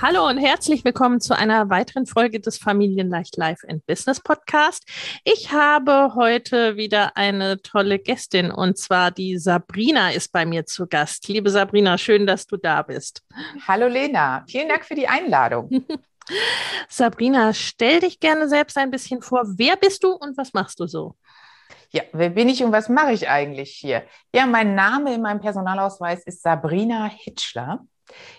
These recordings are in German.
Hallo und herzlich willkommen zu einer weiteren Folge des Familienleicht Life and Business Podcast. Ich habe heute wieder eine tolle Gästin und zwar die Sabrina ist bei mir zu Gast. Liebe Sabrina, schön, dass du da bist. Hallo Lena, vielen Dank für die Einladung. Sabrina, stell dich gerne selbst ein bisschen vor. Wer bist du und was machst du so? Ja, wer bin ich und was mache ich eigentlich hier? Ja, mein Name in meinem Personalausweis ist Sabrina Hitschler.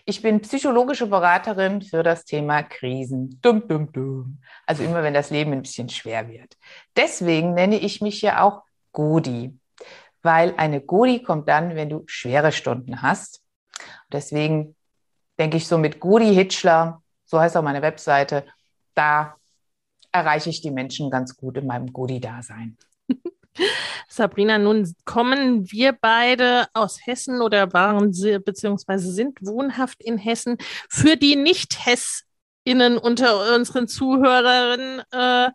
Ich bin psychologische Beraterin für das Thema Krisen. Dum, dum, dum. Also immer, wenn das Leben ein bisschen schwer wird. Deswegen nenne ich mich ja auch Godi, weil eine Godi kommt dann, wenn du schwere Stunden hast. Deswegen denke ich so mit Godi Hitschler, so heißt auch meine Webseite, da erreiche ich die Menschen ganz gut in meinem Godi-Dasein. Sabrina, nun kommen wir beide aus Hessen oder waren sie beziehungsweise sind wohnhaft in Hessen. Für die Nicht-Hessinnen unter unseren Zuhörerinnen, äh,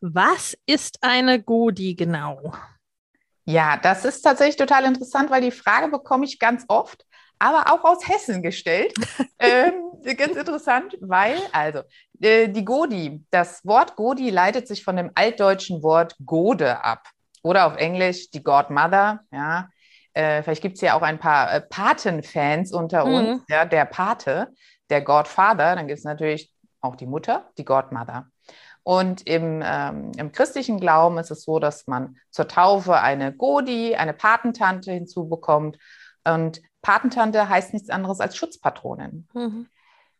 was ist eine Godi genau? Ja, das ist tatsächlich total interessant, weil die Frage bekomme ich ganz oft, aber auch aus Hessen gestellt. ähm, ganz interessant, weil, also, äh, die Godi, das Wort Godi leitet sich von dem altdeutschen Wort Gode ab. Oder auf Englisch die Godmother, ja. Äh, vielleicht gibt es ja auch ein paar äh, Paten-Fans unter mhm. uns, ja, der Pate, der Godfather, dann gibt es natürlich auch die Mutter, die Godmother. Und im, ähm, im christlichen Glauben ist es so, dass man zur Taufe eine Godi, eine Patentante hinzubekommt. Und Patentante heißt nichts anderes als Schutzpatronin, mhm.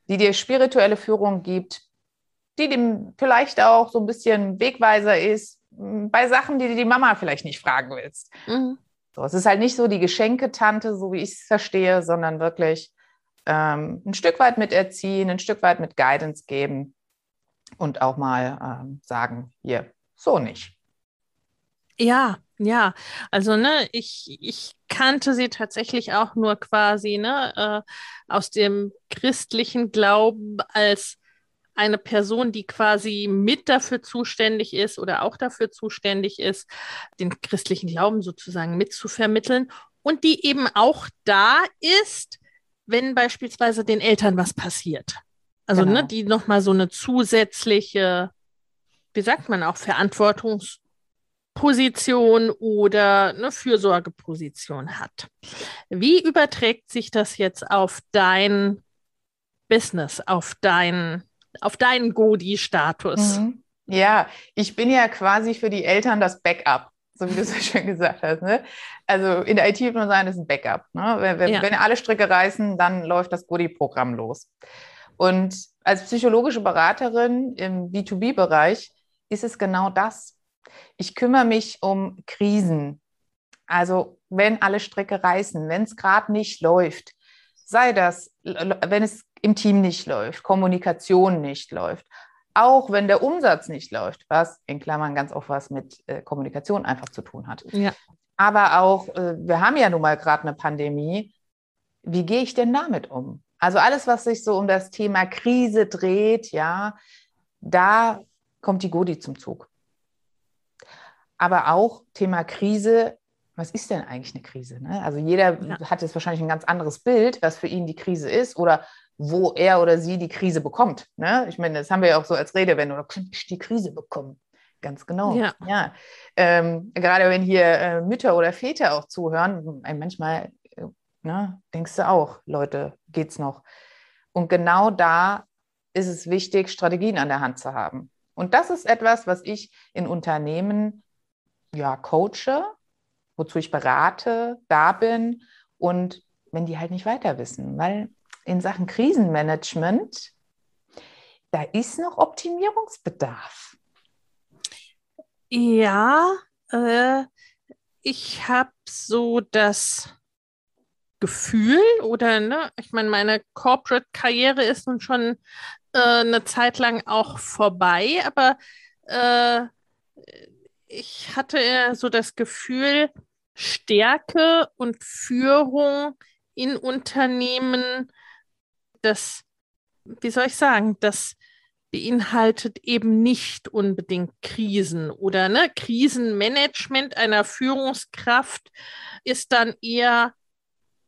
die dir spirituelle Führung gibt, die dem vielleicht auch so ein bisschen Wegweiser ist, bei Sachen, die die Mama vielleicht nicht fragen willst. Mhm. So, es ist halt nicht so die Geschenketante, so wie ich es verstehe, sondern wirklich ähm, ein Stück weit mit erziehen, ein Stück weit mit Guidance geben und auch mal ähm, sagen, hier, so nicht. Ja, ja, also ne, ich, ich kannte sie tatsächlich auch nur quasi ne, äh, aus dem christlichen Glauben als eine Person, die quasi mit dafür zuständig ist oder auch dafür zuständig ist, den christlichen Glauben sozusagen mitzuvermitteln und die eben auch da ist, wenn beispielsweise den Eltern was passiert. Also ne, genau. ne, die nochmal so eine zusätzliche, wie sagt man auch, Verantwortungsposition oder eine Fürsorgeposition hat. Wie überträgt sich das jetzt auf dein Business, auf dein auf deinen Godi-Status. Mhm. Ja, ich bin ja quasi für die Eltern das Backup, so wie du es ja schon gesagt hast. Ne? Also in der IT würde man sagen, das ist ein Backup. Ne? Wenn, wenn, ja. wenn alle Stricke reißen, dann läuft das Godi-Programm los. Und als psychologische Beraterin im B2B-Bereich ist es genau das. Ich kümmere mich um Krisen. Also wenn alle Stricke reißen, wenn es gerade nicht läuft, sei das, wenn es im Team nicht läuft, Kommunikation nicht läuft, auch wenn der Umsatz nicht läuft, was in Klammern ganz oft was mit äh, Kommunikation einfach zu tun hat. Ja. Aber auch, äh, wir haben ja nun mal gerade eine Pandemie. Wie gehe ich denn damit um? Also alles, was sich so um das Thema Krise dreht, ja, da kommt die Godi zum Zug. Aber auch Thema Krise, was ist denn eigentlich eine Krise? Ne? Also jeder ja. hat jetzt wahrscheinlich ein ganz anderes Bild, was für ihn die Krise ist oder wo er oder sie die Krise bekommt. Ne? Ich meine, das haben wir ja auch so als Redewendung, da könnte ich die Krise bekommen. Ganz genau. Ja. ja. Ähm, gerade wenn hier äh, Mütter oder Väter auch zuhören, manchmal äh, Ne? Denkst du auch, Leute, geht's noch? Und genau da ist es wichtig, Strategien an der Hand zu haben. Und das ist etwas, was ich in Unternehmen ja coache, wozu ich berate, da bin und wenn die halt nicht weiter wissen, weil in Sachen Krisenmanagement, da ist noch Optimierungsbedarf. Ja, äh, ich habe so das Gefühl oder, ne, ich meine, meine Corporate-Karriere ist nun schon äh, eine Zeit lang auch vorbei, aber äh, ich hatte so das Gefühl, Stärke und Führung in Unternehmen, das, wie soll ich sagen, das beinhaltet eben nicht unbedingt Krisen oder ne, Krisenmanagement einer Führungskraft ist dann eher,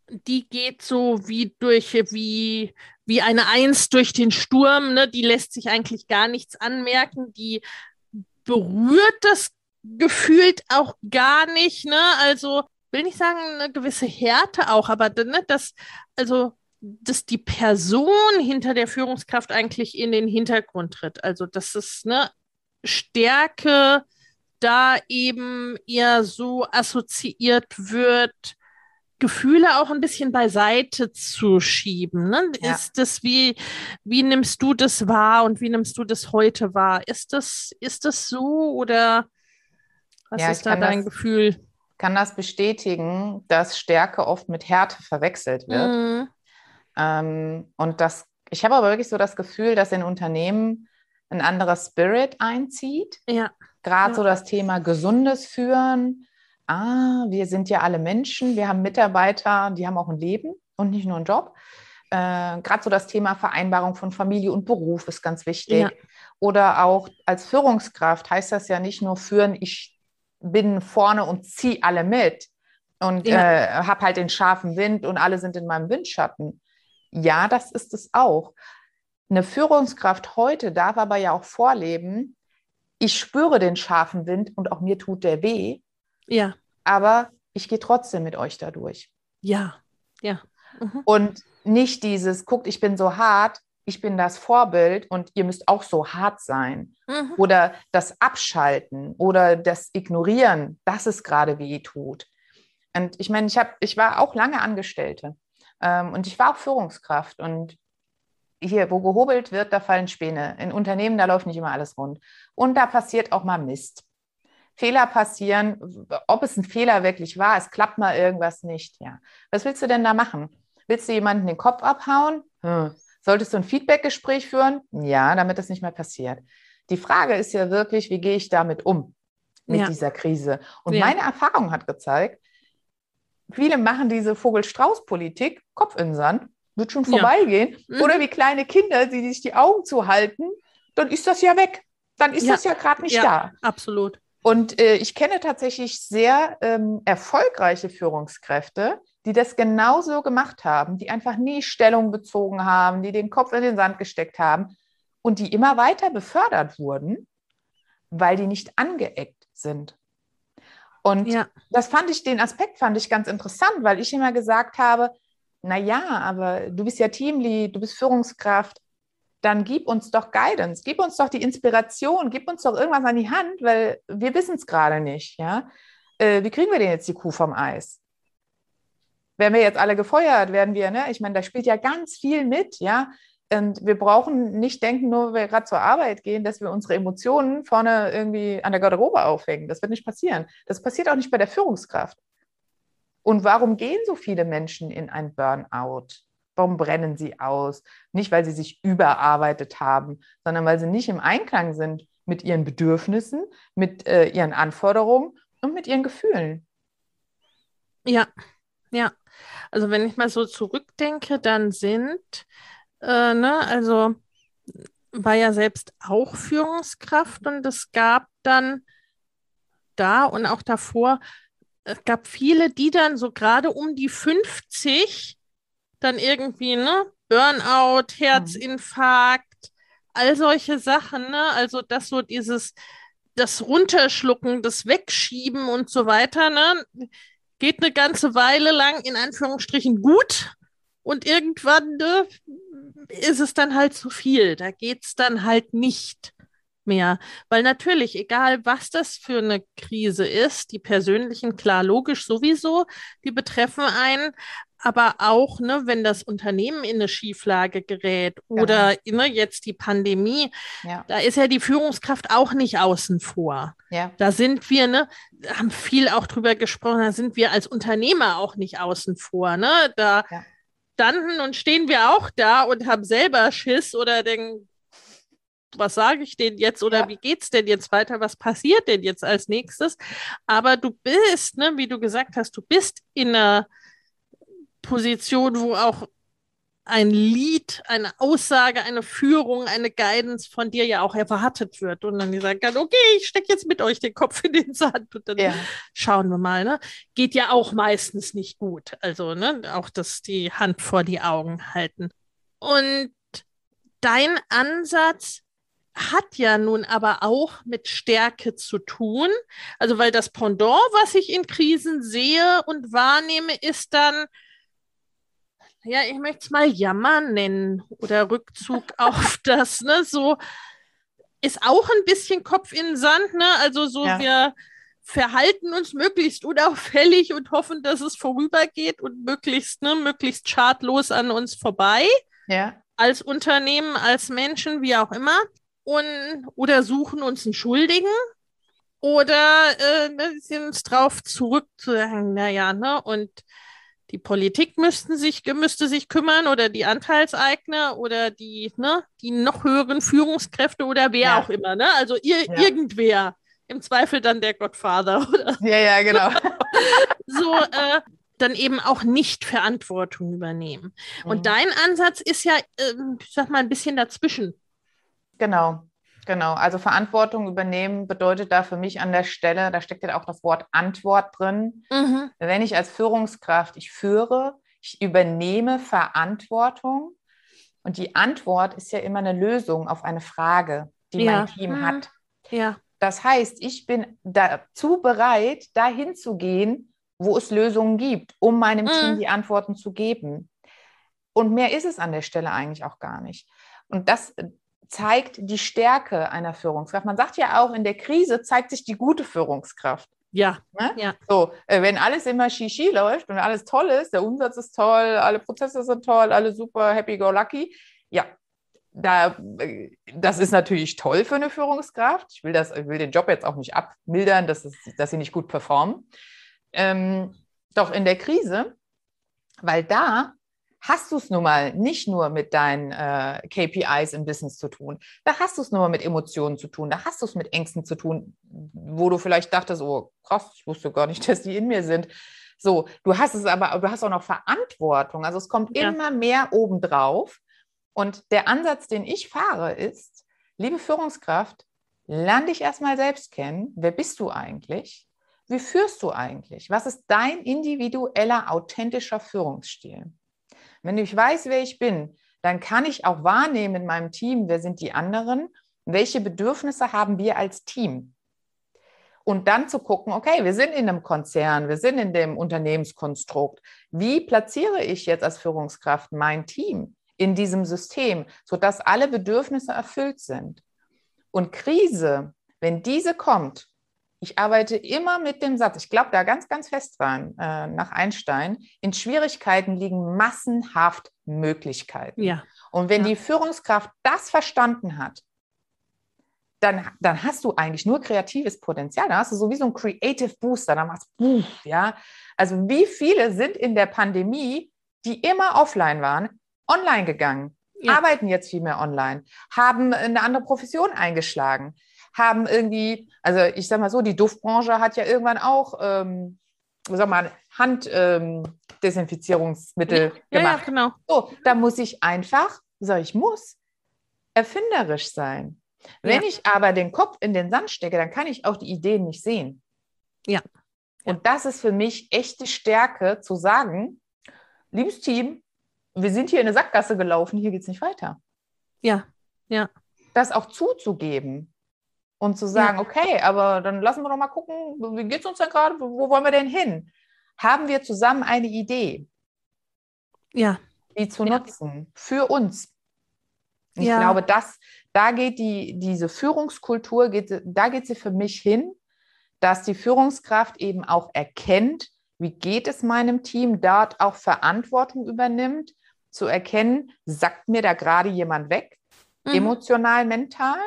die geht so wie durch, wie, wie eine Eins durch den Sturm, ne, die lässt sich eigentlich gar nichts anmerken, die berührt das gefühlt auch gar nicht, ne? Also will nicht sagen eine gewisse Härte auch, aber ne, das, also dass die Person hinter der Führungskraft eigentlich in den Hintergrund tritt. Also dass es ne Stärke da eben eher so assoziiert wird, Gefühle auch ein bisschen beiseite zu schieben. Ne? Ja. Ist das wie, wie nimmst du das wahr und wie nimmst du das heute wahr? Ist das, ist das so oder was ja, ist da dein das, Gefühl? kann das bestätigen, dass Stärke oft mit Härte verwechselt wird. Mhm. Ähm, und das, ich habe aber wirklich so das Gefühl, dass in Unternehmen ein anderer Spirit einzieht. Ja. Gerade ja. so das Thema gesundes Führen. Ah, wir sind ja alle Menschen, wir haben Mitarbeiter, die haben auch ein Leben und nicht nur einen Job. Äh, Gerade so das Thema Vereinbarung von Familie und Beruf ist ganz wichtig. Ja. Oder auch als Führungskraft heißt das ja nicht nur führen, ich bin vorne und ziehe alle mit und ja. äh, habe halt den scharfen Wind und alle sind in meinem Windschatten. Ja, das ist es auch. Eine Führungskraft heute darf aber ja auch vorleben, ich spüre den scharfen Wind und auch mir tut der weh. Ja. Aber ich gehe trotzdem mit euch dadurch. Ja, ja. Mhm. Und nicht dieses, guckt, ich bin so hart, ich bin das Vorbild und ihr müsst auch so hart sein. Mhm. Oder das Abschalten oder das Ignorieren, das es gerade weh tut. Und ich meine, ich, hab, ich war auch lange Angestellte und ich war auch Führungskraft. Und hier, wo gehobelt wird, da fallen Späne. In Unternehmen, da läuft nicht immer alles rund. Und da passiert auch mal Mist. Fehler passieren, ob es ein Fehler wirklich war, es klappt mal irgendwas nicht. Ja. Was willst du denn da machen? Willst du jemanden den Kopf abhauen? Hm. Solltest du ein Feedbackgespräch führen? Ja, damit das nicht mehr passiert. Die Frage ist ja wirklich, wie gehe ich damit um, mit ja. dieser Krise? Und ja. meine Erfahrung hat gezeigt, viele machen diese Vogel-Strauß-Politik, Kopf in den Sand, wird schon vorbeigehen. Ja. Mhm. Oder wie kleine Kinder, die sich die Augen zuhalten, dann ist das ja weg. Dann ist das ja gerade nicht da. Absolut. Und äh, ich kenne tatsächlich sehr ähm, erfolgreiche Führungskräfte, die das genauso gemacht haben, die einfach nie Stellung bezogen haben, die den Kopf in den Sand gesteckt haben und die immer weiter befördert wurden, weil die nicht angeeckt sind. Und ja. das fand ich, den Aspekt fand ich ganz interessant, weil ich immer gesagt habe, na ja, aber du bist ja Teamlead, du bist Führungskraft, dann gib uns doch Guidance, gib uns doch die Inspiration, gib uns doch irgendwas an die Hand, weil wir wissen es gerade nicht, ja. Äh, wie kriegen wir denn jetzt die Kuh vom Eis? Werden wir jetzt alle gefeuert, werden wir, ne? Ich meine, da spielt ja ganz viel mit, ja. Und wir brauchen nicht denken, nur weil wir gerade zur Arbeit gehen, dass wir unsere Emotionen vorne irgendwie an der Garderobe aufhängen. Das wird nicht passieren. Das passiert auch nicht bei der Führungskraft. Und warum gehen so viele Menschen in ein Burnout? Warum brennen sie aus? Nicht, weil sie sich überarbeitet haben, sondern weil sie nicht im Einklang sind mit ihren Bedürfnissen, mit äh, ihren Anforderungen und mit ihren Gefühlen. Ja, ja. Also wenn ich mal so zurückdenke, dann sind, äh, ne, also war ja selbst auch Führungskraft und es gab dann da und auch davor, es gab viele, die dann so gerade um die 50 dann irgendwie, ne, Burnout, Herzinfarkt, all solche Sachen, ne? Also dass so dieses, das Runterschlucken, das Wegschieben und so weiter, ne? geht eine ganze Weile lang in Anführungsstrichen gut und irgendwann ne, ist es dann halt zu viel. Da geht es dann halt nicht mehr. Weil natürlich, egal was das für eine Krise ist, die persönlichen, klar, logisch sowieso, die betreffen einen, aber auch, ne, wenn das Unternehmen in eine Schieflage gerät oder genau. ne, jetzt die Pandemie, ja. da ist ja die Führungskraft auch nicht außen vor. Ja. Da sind wir, ne, haben viel auch drüber gesprochen, da sind wir als Unternehmer auch nicht außen vor. Ne? Da ja. Standen und stehen wir auch da und haben selber Schiss oder denken, was sage ich denn jetzt oder ja. wie geht's denn jetzt weiter? Was passiert denn jetzt als nächstes? Aber du bist, ne, wie du gesagt hast, du bist in einer Position, wo auch ein Lied, eine Aussage, eine Führung, eine Guidance von dir ja auch erwartet wird und dann gesagt kann, okay, ich stecke jetzt mit euch den Kopf in den Sand und dann ja. schauen wir mal. Ne? Geht ja auch meistens nicht gut. Also ne, auch das die Hand vor die Augen halten. Und dein Ansatz hat ja nun aber auch mit Stärke zu tun. Also weil das Pendant, was ich in Krisen sehe und wahrnehme, ist dann, ja, ich möchte es mal Jammer nennen oder Rückzug auf das, ne, so ist auch ein bisschen Kopf in den Sand, ne? Also so ja. wir verhalten uns möglichst unauffällig und hoffen, dass es vorübergeht und möglichst, ne, möglichst schadlos an uns vorbei. Ja. Als Unternehmen, als Menschen, wie auch immer. Und, oder suchen uns einen Schuldigen oder äh, ne, sind uns drauf zurück zu sagen, naja, ne, und die Politik müssten sich, müsste sich kümmern oder die Anteilseigner oder die, ne, die noch höheren Führungskräfte oder wer ja. auch immer, ne? Also ihr, ja. irgendwer. Im Zweifel dann der Gottvater, oder? Ja, ja, genau. so, äh, dann eben auch nicht Verantwortung übernehmen. Mhm. Und dein Ansatz ist ja, äh, ich sag mal, ein bisschen dazwischen. Genau. Genau, also Verantwortung übernehmen bedeutet da für mich an der Stelle, da steckt ja auch das Wort Antwort drin. Mhm. Wenn ich als Führungskraft, ich führe, ich übernehme Verantwortung und die Antwort ist ja immer eine Lösung auf eine Frage, die ja. mein Team mhm. hat. Ja. Das heißt, ich bin dazu bereit, dahin zu gehen, wo es Lösungen gibt, um meinem mhm. Team die Antworten zu geben. Und mehr ist es an der Stelle eigentlich auch gar nicht. Und das, zeigt die Stärke einer Führungskraft. Man sagt ja auch, in der Krise zeigt sich die gute Führungskraft. Ja. Ne? ja. So, äh, wenn alles immer Shishi läuft und alles toll ist, der Umsatz ist toll, alle Prozesse sind toll, alle super happy go lucky, ja, da, äh, das ist natürlich toll für eine Führungskraft. Ich will, das, ich will den Job jetzt auch nicht abmildern, dass, es, dass sie nicht gut performen. Ähm, doch in der Krise, weil da hast du es nun mal nicht nur mit deinen äh, KPIs im Business zu tun. Da hast du es nur mal mit Emotionen zu tun. Da hast du es mit Ängsten zu tun, wo du vielleicht dachtest, oh krass, ich wusste gar nicht, dass die in mir sind. So, du hast es aber, du hast auch noch Verantwortung. Also es kommt ja. immer mehr obendrauf. Und der Ansatz, den ich fahre, ist, liebe Führungskraft, lerne dich erstmal selbst kennen. Wer bist du eigentlich? Wie führst du eigentlich? Was ist dein individueller, authentischer Führungsstil? Wenn ich weiß, wer ich bin, dann kann ich auch wahrnehmen in meinem Team, wer sind die anderen, welche Bedürfnisse haben wir als Team. Und dann zu gucken, okay, wir sind in einem Konzern, wir sind in dem Unternehmenskonstrukt. Wie platziere ich jetzt als Führungskraft mein Team in diesem System, sodass alle Bedürfnisse erfüllt sind? Und Krise, wenn diese kommt, ich arbeite immer mit dem Satz, ich glaube da ganz, ganz fest dran, äh, nach Einstein, in Schwierigkeiten liegen massenhaft Möglichkeiten. Ja. Und wenn ja. die Führungskraft das verstanden hat, dann, dann hast du eigentlich nur kreatives Potenzial. Dann hast du sowieso einen Creative Booster. Dann machst du, ja. Also wie viele sind in der Pandemie, die immer offline waren, online gegangen, ja. arbeiten jetzt viel mehr online, haben eine andere Profession eingeschlagen haben irgendwie, also ich sag mal so, die Duftbranche hat ja irgendwann auch, ähm, sag mal, Handdesinfizierungsmittel ähm, gemacht. Ja, genau. So, da muss ich einfach, so ich muss, erfinderisch sein. Wenn ja. ich aber den Kopf in den Sand stecke, dann kann ich auch die Ideen nicht sehen. Ja. Und das ist für mich echte Stärke, zu sagen, liebes Team, wir sind hier in eine Sackgasse gelaufen, hier geht es nicht weiter. Ja, ja. Das auch zuzugeben und zu sagen, ja. okay, aber dann lassen wir doch mal gucken, wie geht es uns denn gerade, wo wollen wir denn hin? haben wir zusammen eine Idee, ja. die zu Ja. nutzen für uns. Ich Ja. glaube, dass da geht die, diese Führungskultur, geht, da geht sie für mich hin, dass die Führungskraft eben auch erkennt, wie geht es meinem Team, dort auch Verantwortung übernimmt, zu erkennen, sagt mir da gerade jemand weg, Mhm. emotional, mental,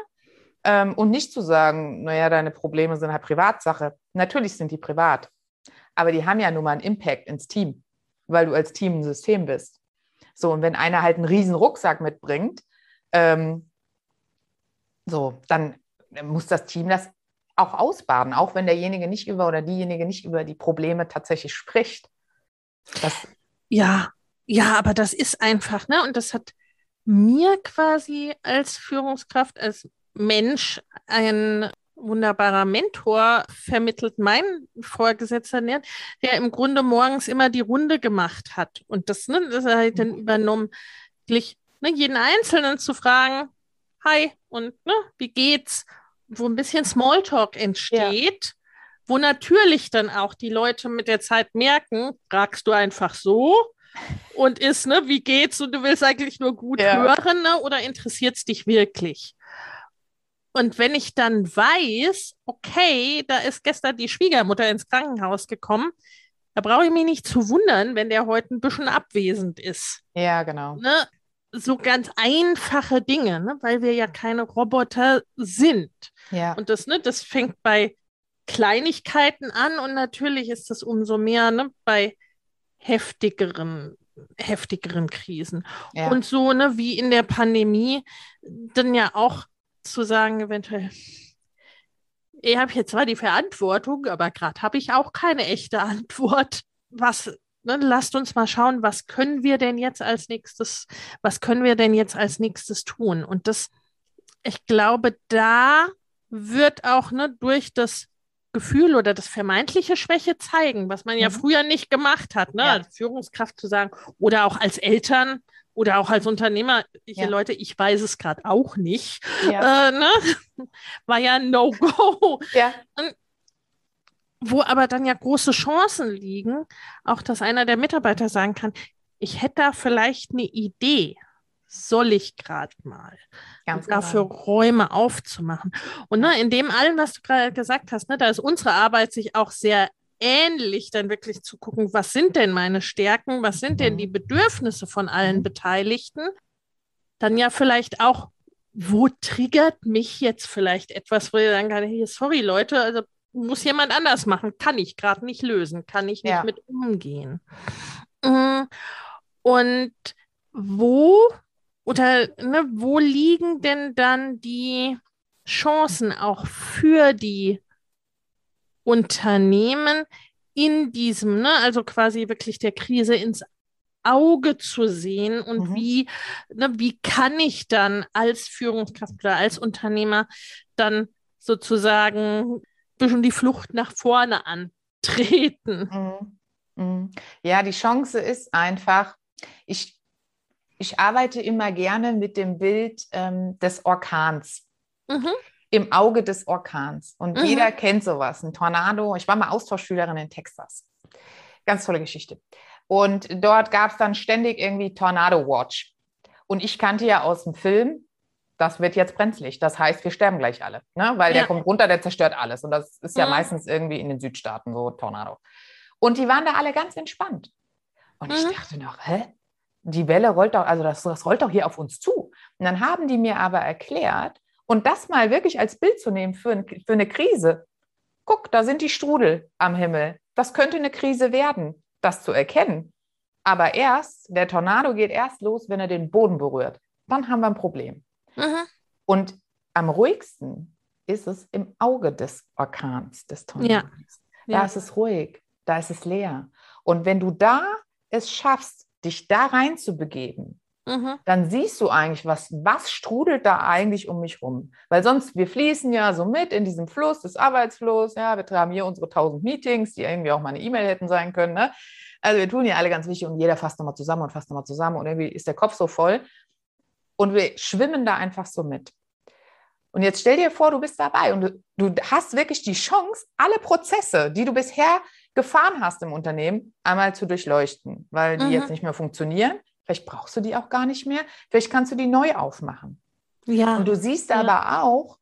ähm, und nicht zu sagen, naja, deine Probleme sind halt Privatsache. Natürlich sind die privat, aber die haben ja nun mal einen Impact ins Team, weil du als Team ein System bist. So, und wenn einer halt einen riesen Rucksack mitbringt, ähm, so, dann muss das Team das auch ausbaden, auch wenn derjenige nicht über oder diejenige nicht über die Probleme tatsächlich spricht. Das, Ja, ja, aber das ist einfach, ne? Und das hat mir quasi als Führungskraft, als Mensch ein wunderbarer Mentor vermittelt, mein Vorgesetzter, ne, der im Grunde morgens immer die Runde gemacht hat. Und das, ne, das hat er halt dann übernommen, wirklich, ne, jeden Einzelnen zu fragen, hi, und ne, wie geht's? Wo ein bisschen Smalltalk entsteht, wo natürlich dann auch die Leute mit der Zeit merken, fragst du einfach so und ist, ne, wie geht's? Und du willst eigentlich nur gut Ja. hören, ne, oder interessiert es dich wirklich? Und wenn ich dann weiß, okay, da ist gestern die Schwiegermutter ins Krankenhaus gekommen, da brauche ich mich nicht zu wundern, wenn der heute ein bisschen abwesend ist. ja, genau. Ne? So ganz einfache Dinge, ne? weil wir ja keine Roboter sind. Ja, Und das, ne, das fängt bei Kleinigkeiten an und natürlich ist das umso mehr ne, bei heftigeren, heftigeren Krisen. ja. Und so, ne, wie in der Pandemie, dann ja auch zu sagen, eventuell, ich habe hier zwar die Verantwortung, aber gerade habe ich auch keine echte Antwort. Was, ne, lasst uns mal schauen, was können wir denn jetzt als nächstes, was können wir denn jetzt als nächstes tun? Und das, ich glaube, da wird auch ne, durch das Gefühl oder das vermeintliche Schwäche zeigen, was man ja Mhm. früher nicht gemacht hat, ne? Ja. Als Führungskraft zu sagen, oder auch als Eltern oder auch als Unternehmer, ich, Ja. Leute, ich weiß es gerade auch nicht. ja, Äh, ne? War ja ein No-Go. ja, Wo aber dann ja große Chancen liegen, auch dass einer der Mitarbeiter sagen kann, ich hätte da vielleicht eine Idee. Soll ich gerade mal? ganz dafür genau. Räume aufzumachen. Und ne, in dem allem, was du gerade gesagt hast, ne, da ist unsere Arbeit sich auch sehr ähnlich, dann wirklich zu gucken, was sind denn meine Stärken, was sind denn Mhm. die Bedürfnisse von allen Mhm. Beteiligten? Dann ja vielleicht auch, wo triggert mich jetzt vielleicht etwas, wo ich sagen kann, hey, sorry Leute, also muss jemand anders machen, kann ich gerade nicht lösen, kann ich nicht Ja. mit umgehen. Mm, Und wo oder ne, wo liegen denn dann die Chancen auch für die Unternehmen in diesem, ne, also quasi wirklich der Krise ins Auge zu sehen und Mhm. wie, ne, wie kann ich dann als Führungskraft oder als Unternehmer dann sozusagen ein bisschen die Flucht nach vorne antreten? Mhm. Mhm. Ja, die Chance ist einfach, ich, ich arbeite immer gerne mit dem Bild ähm, des Orkans, Mhm. Im Auge des Orkans. Und Mhm. jeder kennt sowas, ein Tornado. Ich war mal Austauschschülerin in Texas. Ganz tolle Geschichte. Und dort gab es dann ständig irgendwie Tornado Watch. Und ich kannte ja aus dem Film, das wird jetzt brenzlig. Das heißt, wir sterben gleich alle. Ne? Weil der Ja. kommt runter, der zerstört alles. Und das ist ja Mhm. meistens irgendwie in den Südstaaten so Tornado. Und die waren da alle ganz entspannt. Und ich Mhm. dachte noch, hä? Die Welle rollt doch, also das, das rollt doch hier auf uns zu. Und dann haben die mir aber erklärt, und das mal wirklich als Bild zu nehmen für, ein, für eine Krise. Guck, da sind die Strudel am Himmel. Das könnte eine Krise werden, das zu erkennen. Aber erst, der Tornado geht erst los, wenn er den Boden berührt. Dann haben wir ein Problem. Mhm. Und am ruhigsten ist es im Auge des Orkans, des Tornados. Da Ja. ist es ruhig, da ist es leer. Und wenn du da es schaffst, dich da rein zu begeben, Mhm. dann siehst du eigentlich, was, was strudelt da eigentlich um mich rum. Weil sonst, wir fließen ja so mit in diesem Fluss, des Arbeitsfluss, ja, wir haben hier unsere tausend Meetings, die irgendwie auch mal eine E-Mail hätten sein können, ne? Also wir tun ja alle ganz wichtig und jeder fasst nochmal zusammen und fasst nochmal zusammen und irgendwie ist der Kopf so voll und wir schwimmen da einfach so mit. Und jetzt stell dir vor, du bist dabei und du, du hast wirklich die Chance, alle Prozesse, die du bisher Gefahren hast im Unternehmen, einmal zu durchleuchten, weil die Mhm. jetzt nicht mehr funktionieren. Vielleicht brauchst du die auch gar nicht mehr. Vielleicht kannst du die neu aufmachen. Ja. Und du siehst Ja. aber auch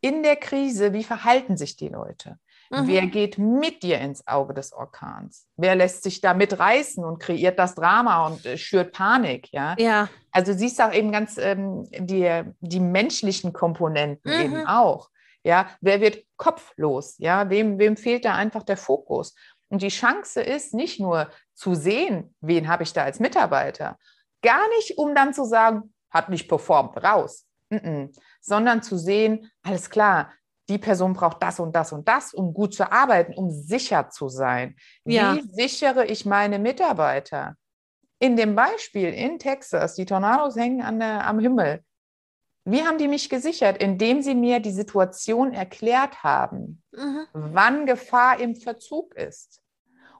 in der Krise, wie verhalten sich die Leute. Mhm. Wer geht mit dir ins Auge des Orkans? Wer lässt sich da mitreißen und kreiert das Drama und äh, schürt Panik? Ja? ja. Also siehst du auch eben ganz ähm, die, die menschlichen Komponenten Mhm. eben auch. Ja, wer wird kopflos? Ja, wem, wem fehlt da einfach der Fokus? Und die Chance ist nicht nur zu sehen, wen habe ich da als Mitarbeiter, gar nicht, um dann zu sagen, hat nicht performt, raus, Mm-mm. sondern zu sehen, alles klar, die Person braucht das und das und das, um gut zu arbeiten, um sicher zu sein. Ja. Wie sichere ich meine Mitarbeiter? In dem Beispiel in Texas, die Tornados hängen an der, am Himmel. Wie haben die mich gesichert? Indem sie mir die Situation erklärt haben, Mhm. wann Gefahr im Verzug ist.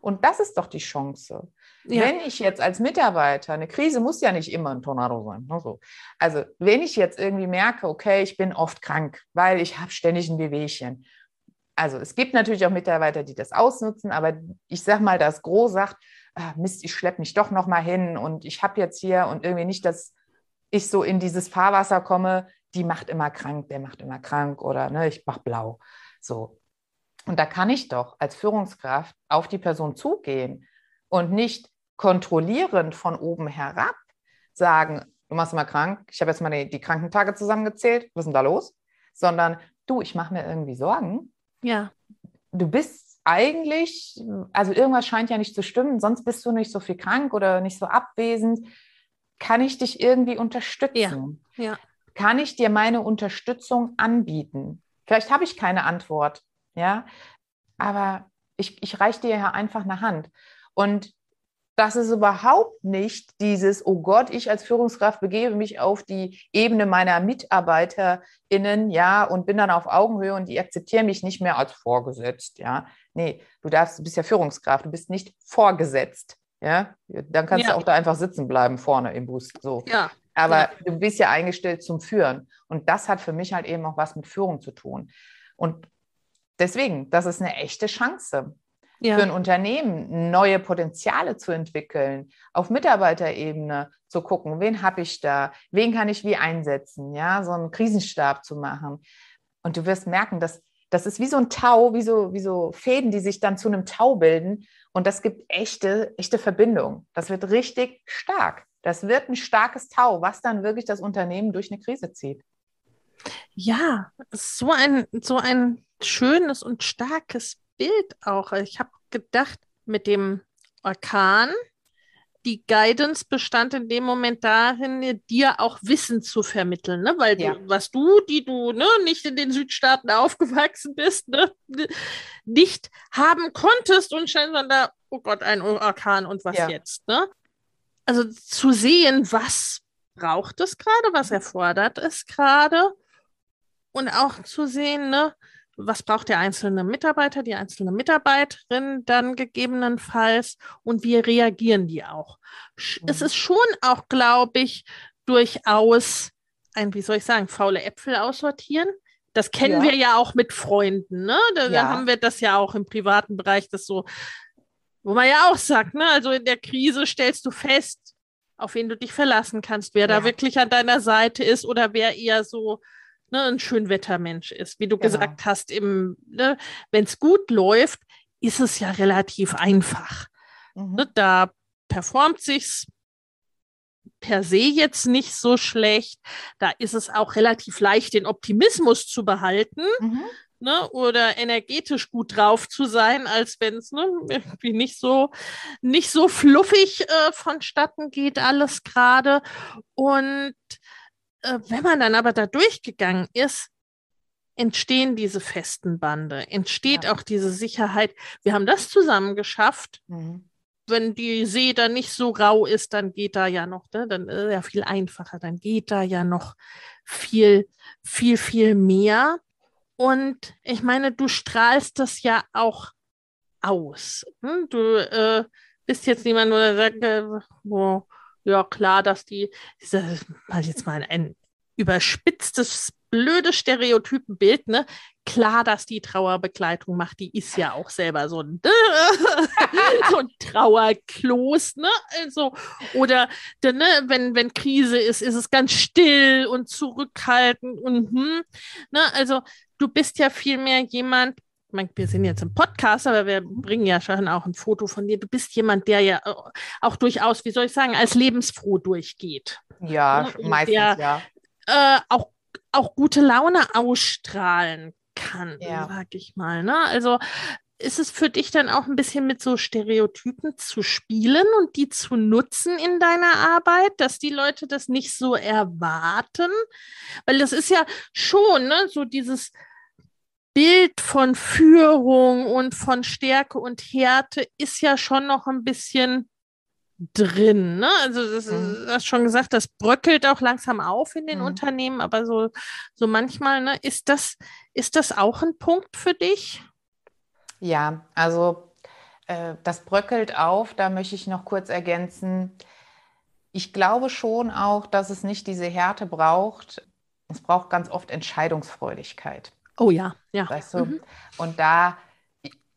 Und das ist doch die Chance. Ja. Wenn ich jetzt als Mitarbeiter, eine Krise muss ja nicht immer ein Tornado sein. Ne, so. Also wenn ich jetzt irgendwie merke, okay, ich bin oft krank, weil ich habe ständig ein Wehwehchen. Also es gibt natürlich auch Mitarbeiter, die das ausnutzen, aber ich sage mal, das Gros sagt, ah, Mist, ich schleppe mich doch noch mal hin und ich habe jetzt hier und irgendwie nicht, dass ich so in dieses Fahrwasser komme, die macht immer krank, der macht immer krank oder ne, ich mache blau. So. Und da kann ich doch als Führungskraft auf die Person zugehen und nicht kontrollierend von oben herab sagen, du machst immer krank, ich habe jetzt mal die, die Krankentage zusammengezählt, was ist denn da los? Sondern du, ich mache mir irgendwie Sorgen. ja. Du bist eigentlich, also irgendwas scheint ja nicht zu stimmen, sonst bist du nicht so viel krank oder nicht so abwesend. Kann ich dich irgendwie unterstützen? Ja. Kann ich dir meine Unterstützung anbieten? Vielleicht habe ich keine Antwort, ja, aber ich, ich reiche dir ja einfach eine Hand. Und das ist überhaupt nicht dieses, oh Gott, ich als Führungskraft begebe mich auf die Ebene meiner MitarbeiterInnen, ja, und bin dann auf Augenhöhe und die akzeptieren mich nicht mehr als vorgesetzt, ja. Nee, du darfst, du bist ja Führungskraft, du bist nicht vorgesetzt, ja. Dann kannst Ja. du auch da einfach sitzen bleiben vorne im Bus, so. Ja. Aber Ja. du bist ja eingestellt zum Führen. Und das hat für mich halt eben auch was mit Führung zu tun. Und deswegen, das ist eine echte Chance Ja. für ein Unternehmen, neue Potenziale zu entwickeln, auf Mitarbeiterebene zu gucken, wen habe ich da, wen kann ich wie einsetzen, ja, so einen Krisenstab zu machen. Und du wirst merken, dass das ist wie so ein Tau, wie so, wie so Fäden, die sich dann zu einem Tau bilden. Und das gibt echte, echte Verbindung. Das wird richtig stark. Das wird ein starkes Tau, was dann wirklich das Unternehmen durch eine Krise zieht. Ja, so ein, so ein schönes und starkes Bild auch. Ich habe gedacht, mit dem Orkan, die Guidance bestand in dem Moment darin, dir auch Wissen zu vermitteln, ne? Weil Ja. du, was du, die du ne, nicht in den Südstaaten aufgewachsen bist, ne, nicht haben konntest und dann da, oh Gott, ein Orkan und was Ja. jetzt, ne? Also zu sehen, was braucht es gerade, was erfordert es gerade und auch zu sehen, ne, was braucht der einzelne Mitarbeiter, die einzelne Mitarbeiterin dann gegebenenfalls und wie reagieren die auch. Sch- Es Mhm. ist schon auch, glaube ich, durchaus ein, wie soll ich sagen, faule Äpfel aussortieren. Das kennen Ja. wir ja auch mit Freunden, ne? Da, da Ja. haben wir das ja auch im privaten Bereich, das so, wo man ja auch sagt, ne, also in der Krise stellst du fest, auf wen du dich verlassen kannst, wer da Ja. wirklich an deiner Seite ist oder wer eher so ne, ein Schönwettermensch ist. Wie du Genau. gesagt hast, ne, wenn es gut läuft, ist es ja relativ einfach. Mhm. Ne? Da performt sich's per se jetzt nicht so schlecht. Da ist es auch relativ leicht, den Optimismus zu behalten Mhm. ne, oder energetisch gut drauf zu sein, als wenn es ne, irgendwie nicht so, nicht so fluffig äh, vonstatten geht, alles gerade. Und äh, wenn man dann aber da durchgegangen ist, entstehen diese festen Bande, entsteht Ja. auch diese Sicherheit. Wir haben das zusammen geschafft. Mhm. Wenn die See dann nicht so rau ist, dann geht da ja noch, ne? dann ist ja viel einfacher, dann geht da ja noch viel, viel, viel mehr. Und ich meine, du strahlst das ja auch aus. Hm? Du äh, bist jetzt niemand, der sagt, äh, oh, ja klar, dass die, diese, mal jetzt mal ein überspitztes, blödes Stereotypenbild, ne? klar, dass die Trauerbegleitung macht, die ist ja auch selber so ein, so ein Trauerkloß, ne? Also, oder ne, wenn, wenn Krise ist, ist es ganz still und zurückhaltend und hm, ne? Also du bist ja vielmehr jemand, wir sind jetzt im Podcast, aber wir bringen ja schon auch ein Foto von dir. Du bist jemand, der ja auch durchaus, wie soll ich sagen, als lebensfroh durchgeht. Ja, ne? meistens, der, ja. Äh, auch, auch gute Laune ausstrahlen kann, ja. sag ich mal. Ne? Also ist es für dich dann auch ein bisschen mit so Stereotypen zu spielen und die zu nutzen in deiner Arbeit, dass die Leute das nicht so erwarten? Weil das ist ja schon, ne, so dieses Bild von Führung und von Stärke und Härte ist ja schon noch ein bisschen drin. Ne? Also das, mhm. du hast schon gesagt, das bröckelt auch langsam auf in den mhm. Unternehmen, aber so, so manchmal, ne, ist das, ist das auch ein Punkt für dich? Ja, also äh, das bröckelt auf, da möchte ich noch kurz ergänzen. Ich glaube schon auch, dass es nicht diese Härte braucht. Es braucht ganz oft Entscheidungsfreudigkeit. Oh ja, ja. Weißt du? Mhm. Und da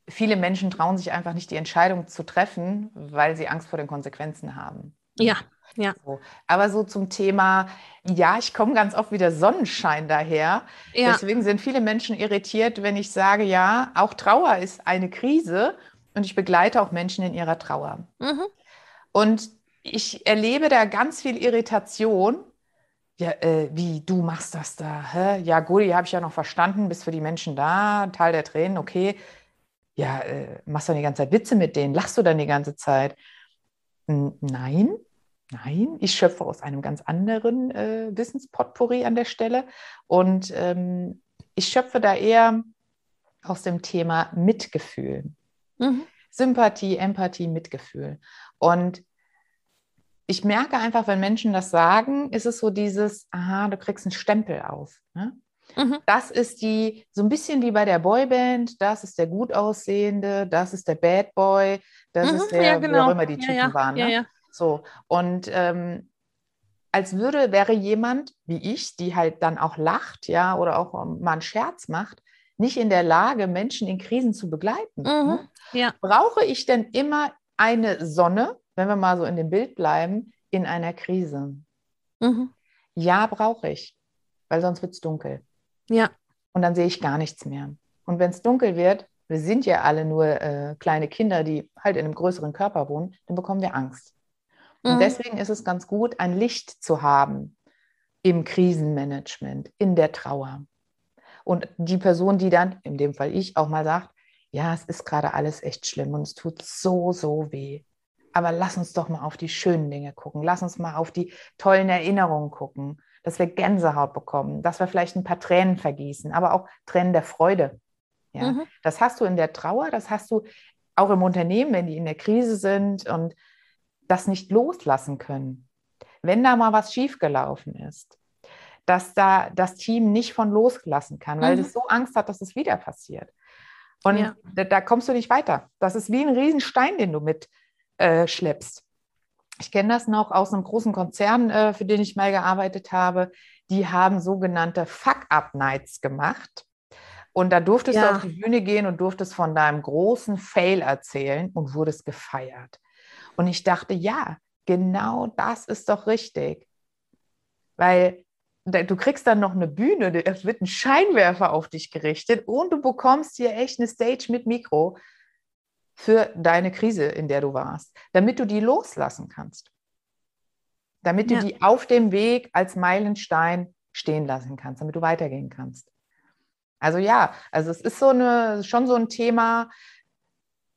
viele Menschen trauen sich einfach nicht, die Entscheidung zu treffen, weil sie Angst vor den Konsequenzen haben. Ja, ja. So. Aber so zum Thema, ja, ich komme ganz oft wieder Sonnenschein daher. Ja. Deswegen sind viele Menschen irritiert, wenn ich sage, ja, auch Trauer ist eine Krise und ich begleite auch Menschen in ihrer Trauer. Mhm. Und ich erlebe da ganz viel Irritation. Ja, äh, wie du machst das da? Hä? Ja, gut, habe ich ja noch verstanden, bist für die Menschen da, Teil der Tränen, okay ja, äh, machst du dann die ganze Zeit Witze mit denen? Lachst du dann die ganze Zeit? Nein, nein, ich schöpfe aus einem ganz anderen äh, Wissenspotpourri an der Stelle und ähm, ich schöpfe da eher aus dem Thema Mitgefühl. Mhm. Sympathie, Empathie, Mitgefühl. Und ich merke einfach, wenn Menschen das sagen, ist es so dieses, aha, du kriegst einen Stempel auf. Ne? Mhm. Das ist die, so ein bisschen wie bei der Boyband, das ist der gut aussehende, das ist der Bad Boy, das mhm, ist der, ja, genau. wie auch immer die Typen ja, ja. waren. Ne? So, und ähm, als würde, wäre jemand wie ich, die halt dann auch lacht, ja, oder auch mal einen Scherz macht, nicht in der Lage, Menschen in Krisen zu begleiten. Mhm, ne? ja. Brauche ich denn immer eine Sonne, wenn wir mal so in dem Bild bleiben, in einer Krise? Mhm. Ja, brauche ich, weil sonst wird es dunkel. Ja. Und dann sehe ich gar nichts mehr. Und wenn es dunkel wird, wir sind ja alle nur äh, kleine Kinder, die halt in einem größeren Körper wohnen, dann bekommen wir Angst. Mhm. Und deswegen ist es ganz gut, ein Licht zu haben im Krisenmanagement, in der Trauer. Und die Person, die dann, in dem Fall ich, auch mal sagt, ja, es ist gerade alles echt schlimm und es tut so, so weh. Aber lass uns doch mal auf die schönen Dinge gucken. Lass uns mal auf die tollen Erinnerungen gucken dass wir Gänsehaut bekommen, dass wir vielleicht ein paar Tränen vergießen, aber auch Tränen der Freude. Ja, mhm. Das hast du in der Trauer, das hast du auch im Unternehmen, wenn die in der Krise sind und das nicht loslassen können. Wenn da mal was schiefgelaufen ist, dass da das Team nicht von loslassen kann, weil mhm. es so Angst hat, dass es wieder passiert. Und ja. da, da, kommst du nicht weiter. Das ist wie ein Riesenstein, den du mitschleppst. Äh, ich kenne das noch aus einem großen Konzern, äh, für den ich mal gearbeitet habe. Die haben sogenannte Fuck-Up-Nights gemacht. Und da durftest ja. du auf die Bühne gehen und durftest von deinem großen Fail erzählen und wurdest gefeiert. Und ich dachte, ja, genau das ist doch richtig. Weil du kriegst dann noch eine Bühne, es wird ein Scheinwerfer auf dich gerichtet und du bekommst hier echt eine Stage mit Mikro für deine Krise, in der du warst, damit du die loslassen kannst. Damit du ja. die auf dem Weg als Meilenstein stehen lassen kannst, damit du weitergehen kannst. Also ja, also es ist so eine, schon so ein Thema,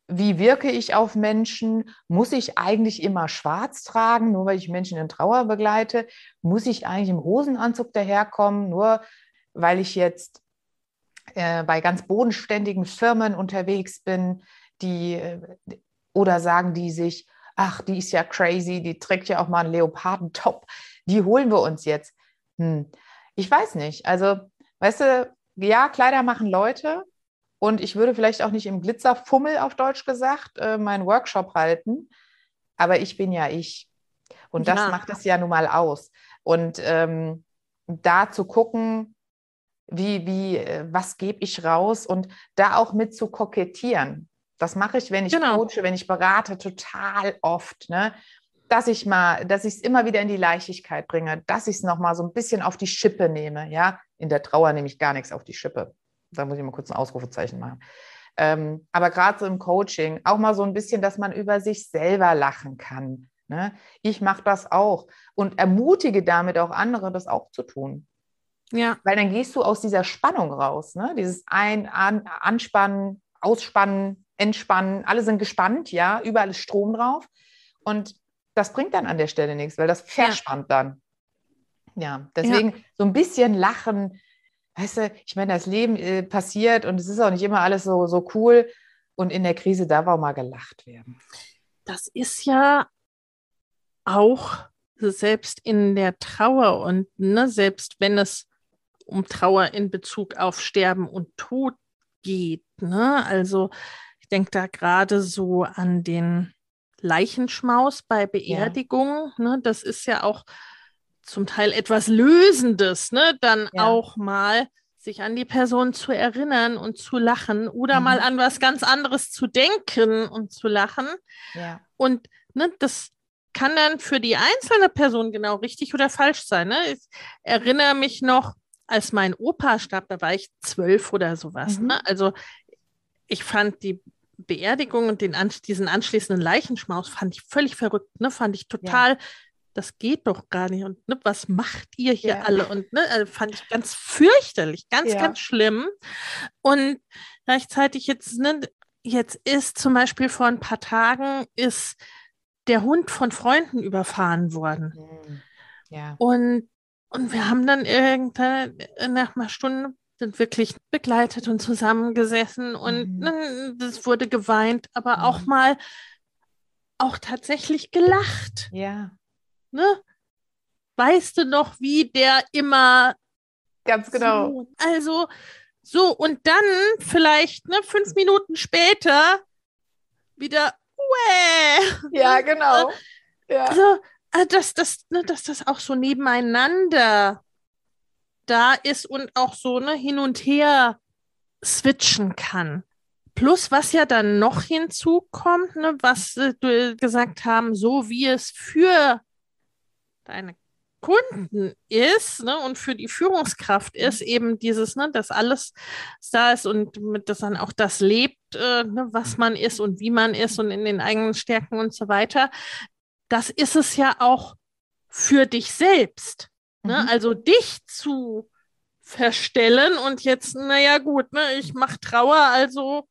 wie wirke ich auf Menschen? Muss ich eigentlich immer schwarz tragen, nur weil ich Menschen in Trauer begleite? Muss ich eigentlich im Rosenanzug daherkommen, nur weil ich jetzt äh, bei ganz bodenständigen Firmen unterwegs bin? Die oder sagen die sich, ach, die ist ja crazy, die trägt ja auch mal einen Leopardentop, die holen wir uns jetzt. Hm. Ich weiß nicht. Also, weißt du, ja, Kleider machen Leute und ich würde vielleicht auch nicht im Glitzerfummel auf Deutsch gesagt äh, meinen Workshop halten, aber ich bin ja ich. Und das ja. macht es ja nun mal aus. Und ähm, da zu gucken, wie, wie, äh, was gebe ich raus und da auch mit zu kokettieren. Das mache ich, wenn ich genau. coache, wenn ich berate, total oft. Ne? Dass ich mal, dass ich es immer wieder in die Leichtigkeit bringe, dass ich es nochmal so ein bisschen auf die Schippe nehme. Ja, in der Trauer nehme ich gar nichts auf die Schippe. Da muss ich mal kurz ein Ausrufezeichen machen. Ähm, aber gerade so im Coaching auch mal so ein bisschen, dass man über sich selber lachen kann. Ne? Ich mache das auch und ermutige damit auch andere, das auch zu tun. Ja. Weil dann gehst du aus dieser Spannung raus, ne? Dieses Ein-, An-, Anspannen, Ausspannen, Entspannen, alle sind gespannt, ja, überall ist Strom drauf. Und das bringt dann an der Stelle nichts, weil das verspannt ja. dann. Ja, deswegen ja. so ein bisschen lachen. Weißt du, ich meine, das Leben äh, passiert und es ist auch nicht immer alles so, so cool. Und in der Krise darf auch mal gelacht werden. Das ist ja auch selbst in der Trauer und ne, selbst wenn es um Trauer in Bezug auf Sterben und Tod geht. Ne? Also denke da gerade so an den Leichenschmaus bei Beerdigungen. Ja. Ne? Das ist ja auch zum Teil etwas Lösendes, ne? dann ja. auch mal sich an die Person zu erinnern und zu lachen oder mhm. mal an was ganz anderes zu denken und zu lachen. Ja. Und ne, das kann dann für die einzelne Person genau richtig oder falsch sein. Ne? Ich erinnere mich noch, als mein Opa starb, da war ich zwölf oder sowas. Mhm. Ne? Also ich fand die Beerdigung und den, diesen anschließenden Leichenschmaus fand ich völlig verrückt, ne? Fand ich total, ja. das geht doch gar nicht. Und ne, was macht ihr hier ja. alle? Und ne, also fand ich ganz fürchterlich, ganz, ja. ganz schlimm. Und gleichzeitig jetzt, ne, jetzt ist zum Beispiel vor ein paar Tagen ist der Hund von Freunden überfahren worden. Mhm. Ja. Und und wir haben dann irgendwann nach einer Stunde sind wirklich begleitet und zusammengesessen und mhm. es wurde geweint, aber mhm. auch mal auch tatsächlich gelacht. Ja. Ne? Weißt du noch, wie der immer ganz genau. So, also so und dann vielleicht ne, fünf Minuten später wieder. Uäh. Ja, genau. Ja. Also, äh, dass, dass, ne, dass das auch so nebeneinander da ist und auch so ne, hin und her switchen kann. Plus, was ja dann noch hinzukommt, ne, was äh, du gesagt haben, so wie es für deine Kunden ist ne, und für die Führungskraft mhm. ist, eben dieses, ne, dass alles da ist und mit, dass dann auch das lebt, äh, ne, was man ist und wie man ist und in den eigenen Stärken und so weiter das ist es ja auch für dich selbst. Ne? Mhm. Also dich zu verstellen und jetzt, naja gut, ne, ich mache Trauer, also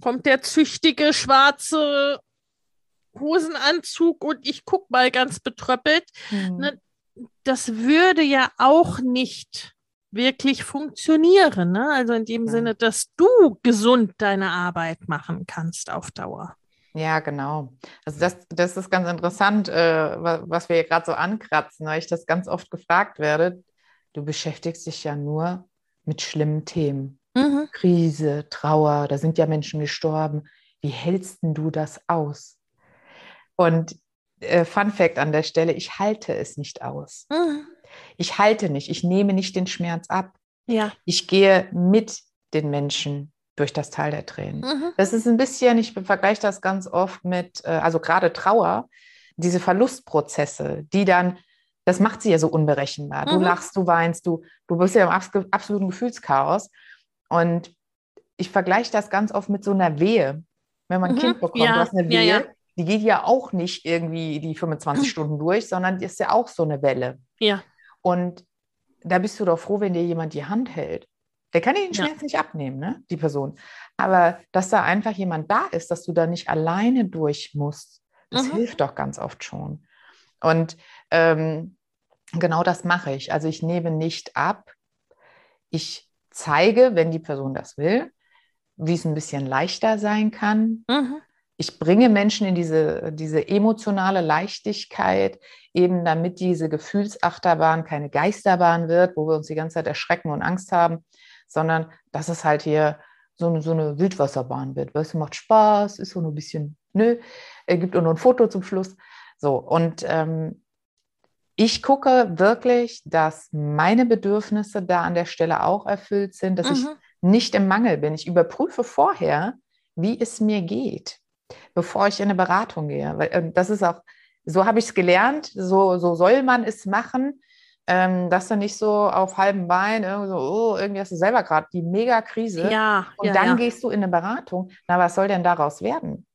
kommt der züchtige schwarze Hosenanzug und ich guck mal ganz betröppelt. Mhm. Ne, das würde ja auch nicht wirklich funktionieren. Ne? Also in dem ja. Sinne, dass du gesund deine Arbeit machen kannst auf Dauer. Ja, genau. Also das, das ist ganz interessant, äh, was wir hier gerade so ankratzen, weil ich das ganz oft gefragt werde. Du beschäftigst dich ja nur mit schlimmen Themen. Mhm. Krise, Trauer, da sind ja Menschen gestorben. Wie hältst du das aus? Und äh, Fun Fact an der Stelle, ich halte es nicht aus. Mhm. Ich halte nicht, ich nehme nicht den Schmerz ab. Ja. Ich gehe mit den Menschen durch das Tal der Tränen. Mhm. Das ist ein bisschen, ich vergleiche das ganz oft mit, äh, also gerade Trauer, diese Verlustprozesse, die dann, das macht sie ja so unberechenbar. Du mhm. lachst, du weinst, du, du bist ja im absoluten Gefühlschaos. Und ich vergleiche das ganz oft mit so einer Wehe. Wenn man ein mhm. Kind bekommt, ja. du hast eine Wehe, ja, ja. die geht ja auch nicht irgendwie die 25 Stunden durch, sondern die ist ja auch so eine Welle. Ja. Und da bist du doch froh, wenn dir jemand die Hand hält. Der kann dir den Schmerz ja. nicht abnehmen, ne? die Person. Aber dass da einfach jemand da ist, dass du da nicht alleine durch musst, das mhm. hilft doch ganz oft schon. Und ähm, genau das mache ich. Also ich nehme nicht ab. Ich zeige, wenn die Person das will, wie es ein bisschen leichter sein kann. Mhm. Ich bringe Menschen in diese, diese emotionale Leichtigkeit, eben damit diese Gefühlsachterbahn keine Geisterbahn wird, wo wir uns die ganze Zeit erschrecken und Angst haben, sondern dass es halt hier so eine, so eine Wildwasserbahn wird. Weißt du, macht Spaß, ist so ein bisschen, nö, er gibt noch ein Foto zum Schluss. So, und ähm, ich gucke wirklich, dass meine Bedürfnisse da an der Stelle auch erfüllt sind, dass mhm. ich nicht im Mangel bin. Ich überprüfe vorher, wie es mir geht, bevor ich in eine Beratung gehe. Weil, äh, das ist auch, so habe ich es gelernt, so, so soll man es machen, ähm, dass du nicht so auf halbem Bein irgendwie so, oh, irgendwie hast du selber gerade die Mega-Krise. Ja, und ja, dann ja. gehst du in eine Beratung. Na, was soll denn daraus werden?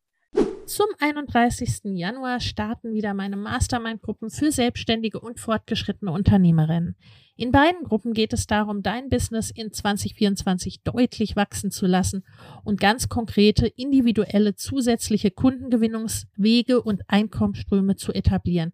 Zum 31. Januar starten wieder meine Mastermind-Gruppen für selbstständige und fortgeschrittene Unternehmerinnen. In beiden Gruppen geht es darum, dein Business in 2024 deutlich wachsen zu lassen und ganz konkrete, individuelle, zusätzliche Kundengewinnungswege und Einkommensströme zu etablieren,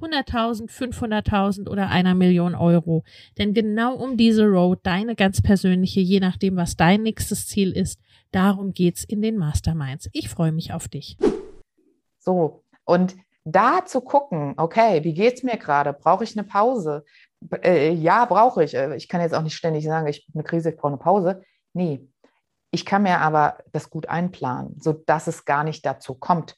100.000, 500.000 oder einer Million Euro. Denn genau um diese Road, deine ganz persönliche, je nachdem, was dein nächstes Ziel ist, darum geht's in den Masterminds. Ich freue mich auf dich. So, und da zu gucken, okay, wie geht es mir gerade? Brauche ich eine Pause? Äh, ja, brauche ich. Äh, ich kann jetzt auch nicht ständig sagen, ich habe eine Krise, ich brauche eine Pause. Nee, ich kann mir aber das gut einplanen, sodass es gar nicht dazu kommt,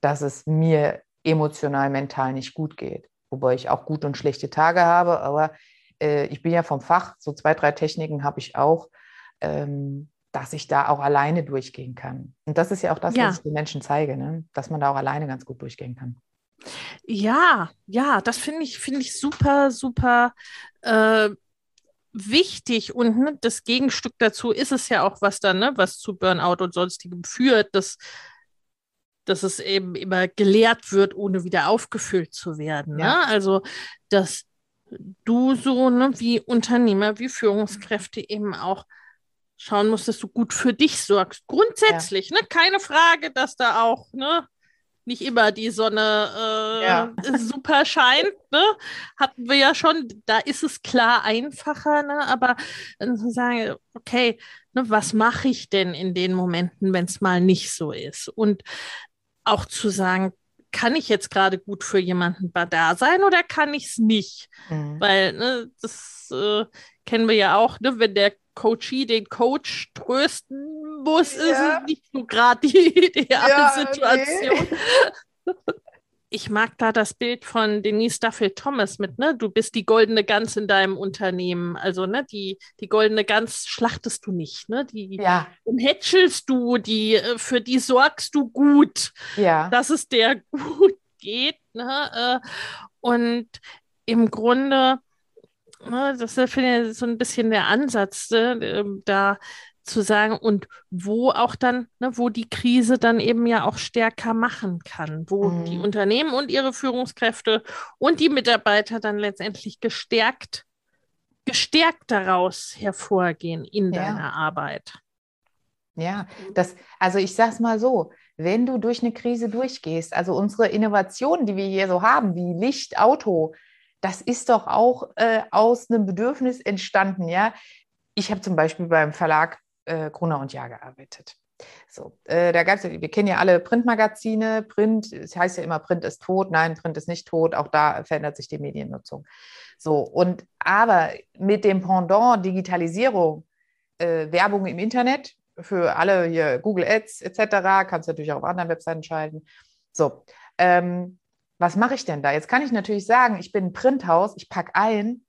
dass es mir emotional, mental nicht gut geht. Wobei ich auch gute und schlechte Tage habe, aber äh, ich bin ja vom Fach, so zwei, drei Techniken habe ich auch. Ähm, dass ich da auch alleine durchgehen kann. Und das ist ja auch das, ja. was ich den Menschen zeige, ne? dass man da auch alleine ganz gut durchgehen kann. Ja, ja, das finde ich, finde ich super, super äh, wichtig. Und ne, das Gegenstück dazu ist es ja auch, was dann, ne, was zu Burnout und sonstigem führt, dass, dass es eben immer gelehrt wird, ohne wieder aufgefüllt zu werden. Ne? Ja. Also, dass du so ne, wie Unternehmer, wie Führungskräfte eben auch schauen musst, dass du gut für dich sorgst. Grundsätzlich, ja. ne? Keine Frage, dass da auch, ne? Nicht immer die Sonne äh, ja. super scheint, ne? Hatten wir ja schon, da ist es klar einfacher, ne? Aber zu sagen, okay, ne, was mache ich denn in den Momenten, wenn es mal nicht so ist? Und auch zu sagen, kann ich jetzt gerade gut für jemanden da sein oder kann ich es nicht? Mhm. Weil ne, das äh, kennen wir ja auch, ne, wenn der Coachie den Coach trösten muss, ja. ist es nicht so gerade die ideale ja, Situation. Nee. Ich mag da das Bild von Denise Duffel Thomas mit, ne? Du bist die goldene Gans in deinem Unternehmen. Also, ne, die, die goldene Gans schlachtest du nicht, ne? Die ja. umhätschelst du, die, äh, für die sorgst du gut, ja. dass es der gut geht. Ne? Äh, und im Grunde Ne, das ist finde ich so ein bisschen der Ansatz, ne, da zu sagen und wo auch dann, ne, wo die Krise dann eben ja auch stärker machen kann, wo mhm. die Unternehmen und ihre Führungskräfte und die Mitarbeiter dann letztendlich gestärkt, gestärkt daraus hervorgehen in ja. deiner Arbeit. Ja, das, also ich sage es mal so, wenn du durch eine Krise durchgehst, also unsere Innovationen, die wir hier so haben, wie Licht, Auto, das ist doch auch äh, aus einem Bedürfnis entstanden, ja. Ich habe zum Beispiel beim Verlag äh, Gruner und Jahr gearbeitet. So, äh, da gab wir kennen ja alle Printmagazine, Print, es heißt ja immer, Print ist tot, nein, Print ist nicht tot, auch da verändert sich die Mediennutzung. So, und aber mit dem Pendant Digitalisierung, äh, Werbung im Internet, für alle hier Google Ads etc., kannst du natürlich auch auf anderen Webseiten schalten. So, ähm, was mache ich denn da? Jetzt kann ich natürlich sagen, ich bin ein Printhaus, ich packe ein,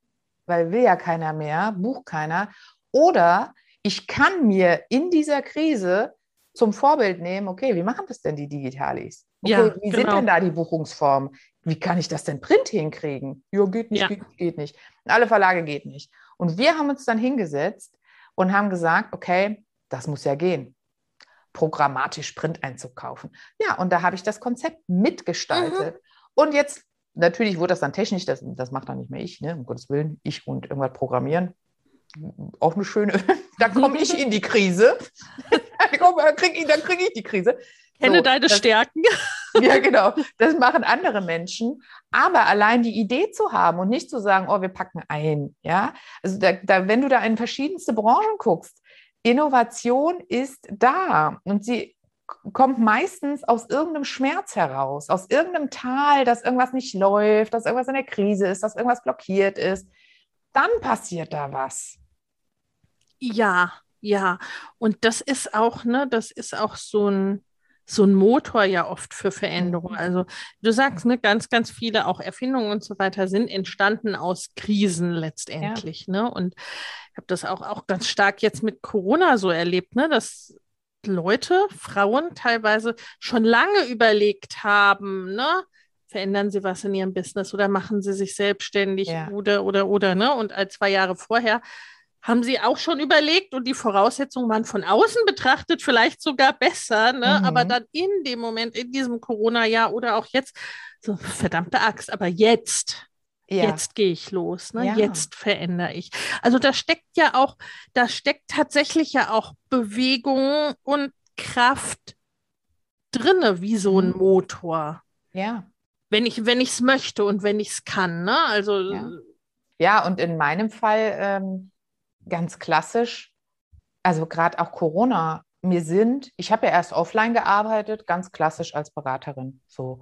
weil will ja keiner mehr, bucht keiner. Oder ich kann mir in dieser Krise zum Vorbild nehmen, okay, wie machen das denn die Digitalis? Okay, ja, wie genau. sind denn da die Buchungsformen? Wie kann ich das denn Print hinkriegen? Ja, geht nicht, ja. Geht, geht nicht. Alle Verlage geht nicht. Und wir haben uns dann hingesetzt und haben gesagt, okay, das muss ja gehen programmatisch Print einzukaufen. Ja, und da habe ich das Konzept mitgestaltet. Mhm. Und jetzt, natürlich wurde das dann technisch, das, das macht dann nicht mehr ich, ne? um Gottes Willen, ich und irgendwas programmieren. Auch eine schöne, da komme ich in die Krise. dann kriege ich, krieg ich die Krise. Kenne so, deine das, Stärken. Ja, genau. Das machen andere Menschen. Aber allein die Idee zu haben und nicht zu sagen, oh, wir packen ein, ja. Also da, da, wenn du da in verschiedenste Branchen guckst, Innovation ist da und sie kommt meistens aus irgendeinem Schmerz heraus, aus irgendeinem Tal, dass irgendwas nicht läuft, dass irgendwas in der Krise ist, dass irgendwas blockiert ist. Dann passiert da was. Ja, ja. Und das ist auch, ne, das ist auch so ein, so ein Motor ja oft für Veränderungen. Mhm. Also du sagst, ne, ganz, ganz viele auch Erfindungen und so weiter sind entstanden aus Krisen letztendlich. Ja. Ne? Und ich habe das auch, auch ganz stark jetzt mit Corona so erlebt, ne, dass Leute, Frauen teilweise schon lange überlegt haben, ne? Verändern sie was in ihrem Business oder machen sie sich selbstständig ja. oder, oder, oder, ne? Und als zwei Jahre vorher haben sie auch schon überlegt und die Voraussetzungen waren von außen betrachtet vielleicht sogar besser, ne? Mhm. aber dann in dem Moment, in diesem Corona-Jahr oder auch jetzt, so verdammte Axt, aber jetzt, ja. jetzt gehe ich los, ne? Ja. jetzt verändere ich. Also da steckt ja auch, da steckt tatsächlich ja auch Bewegung und Kraft drinne, wie so ein mhm. Motor. Ja. Wenn ich, wenn ich es möchte und wenn ich es kann, ne? Also ja. ja. und in meinem Fall ähm, ganz klassisch, also gerade auch Corona, mir sind, ich habe ja erst offline gearbeitet, ganz klassisch als Beraterin. So.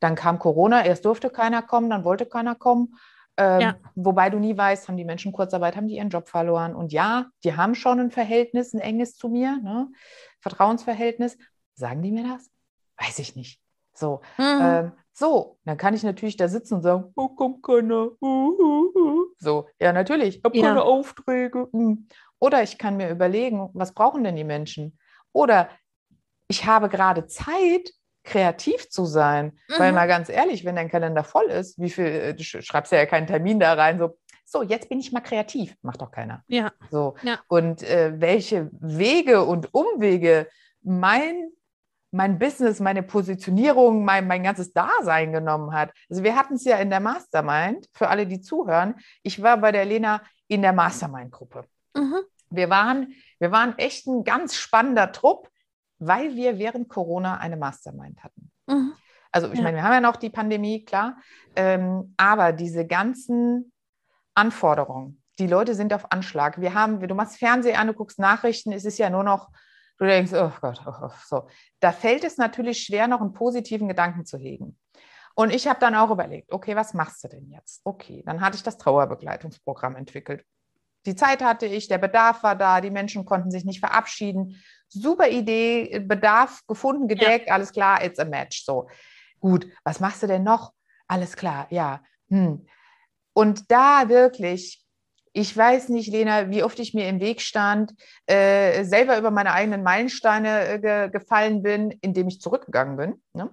Dann kam Corona, erst durfte keiner kommen, dann wollte keiner kommen. Ähm, ja. Wobei du nie weißt, haben die Menschen Kurzarbeit, haben die ihren Job verloren. Und ja, die haben schon ein Verhältnis, ein enges zu mir, ne? Vertrauensverhältnis. Sagen die mir das? Weiß ich nicht. So, mhm. ähm, so, dann kann ich natürlich da sitzen und sagen, oh, kommt keiner. Uh, uh, uh. So, ja, natürlich, ich habe ja. keine Aufträge. Hm. Oder ich kann mir überlegen, was brauchen denn die Menschen? Oder ich habe gerade Zeit, kreativ zu sein. Mhm. Weil mal ganz ehrlich, wenn dein Kalender voll ist, wie viel, äh, du schreibst ja keinen Termin da rein, so, so, jetzt bin ich mal kreativ. Macht doch keiner. Ja. So. Ja. Und äh, welche Wege und Umwege mein mein Business, meine Positionierung, mein, mein ganzes Dasein genommen hat. Also wir hatten es ja in der Mastermind, für alle, die zuhören. Ich war bei der Lena in der Mastermind-Gruppe. Mhm. Wir, waren, wir waren echt ein ganz spannender Trupp, weil wir während Corona eine Mastermind hatten. Mhm. Also ich ja. meine, wir haben ja noch die Pandemie, klar, ähm, aber diese ganzen Anforderungen, die Leute sind auf Anschlag. Wir haben, du machst Fernseher an, du guckst Nachrichten, es ist ja nur noch du denkst, oh Gott, oh, oh, so. Da fällt es natürlich schwer, noch einen positiven Gedanken zu hegen. Und ich habe dann auch überlegt, okay, was machst du denn jetzt? Okay, dann hatte ich das Trauerbegleitungsprogramm entwickelt. Die Zeit hatte ich, der Bedarf war da, die Menschen konnten sich nicht verabschieden. Super Idee, Bedarf gefunden, gedeckt, ja. alles klar, it's a match. So, gut, was machst du denn noch? Alles klar, ja. Hm. Und da wirklich ich weiß nicht, Lena, wie oft ich mir im Weg stand, äh, selber über meine eigenen Meilensteine äh, ge gefallen bin, indem ich zurückgegangen bin. Ne?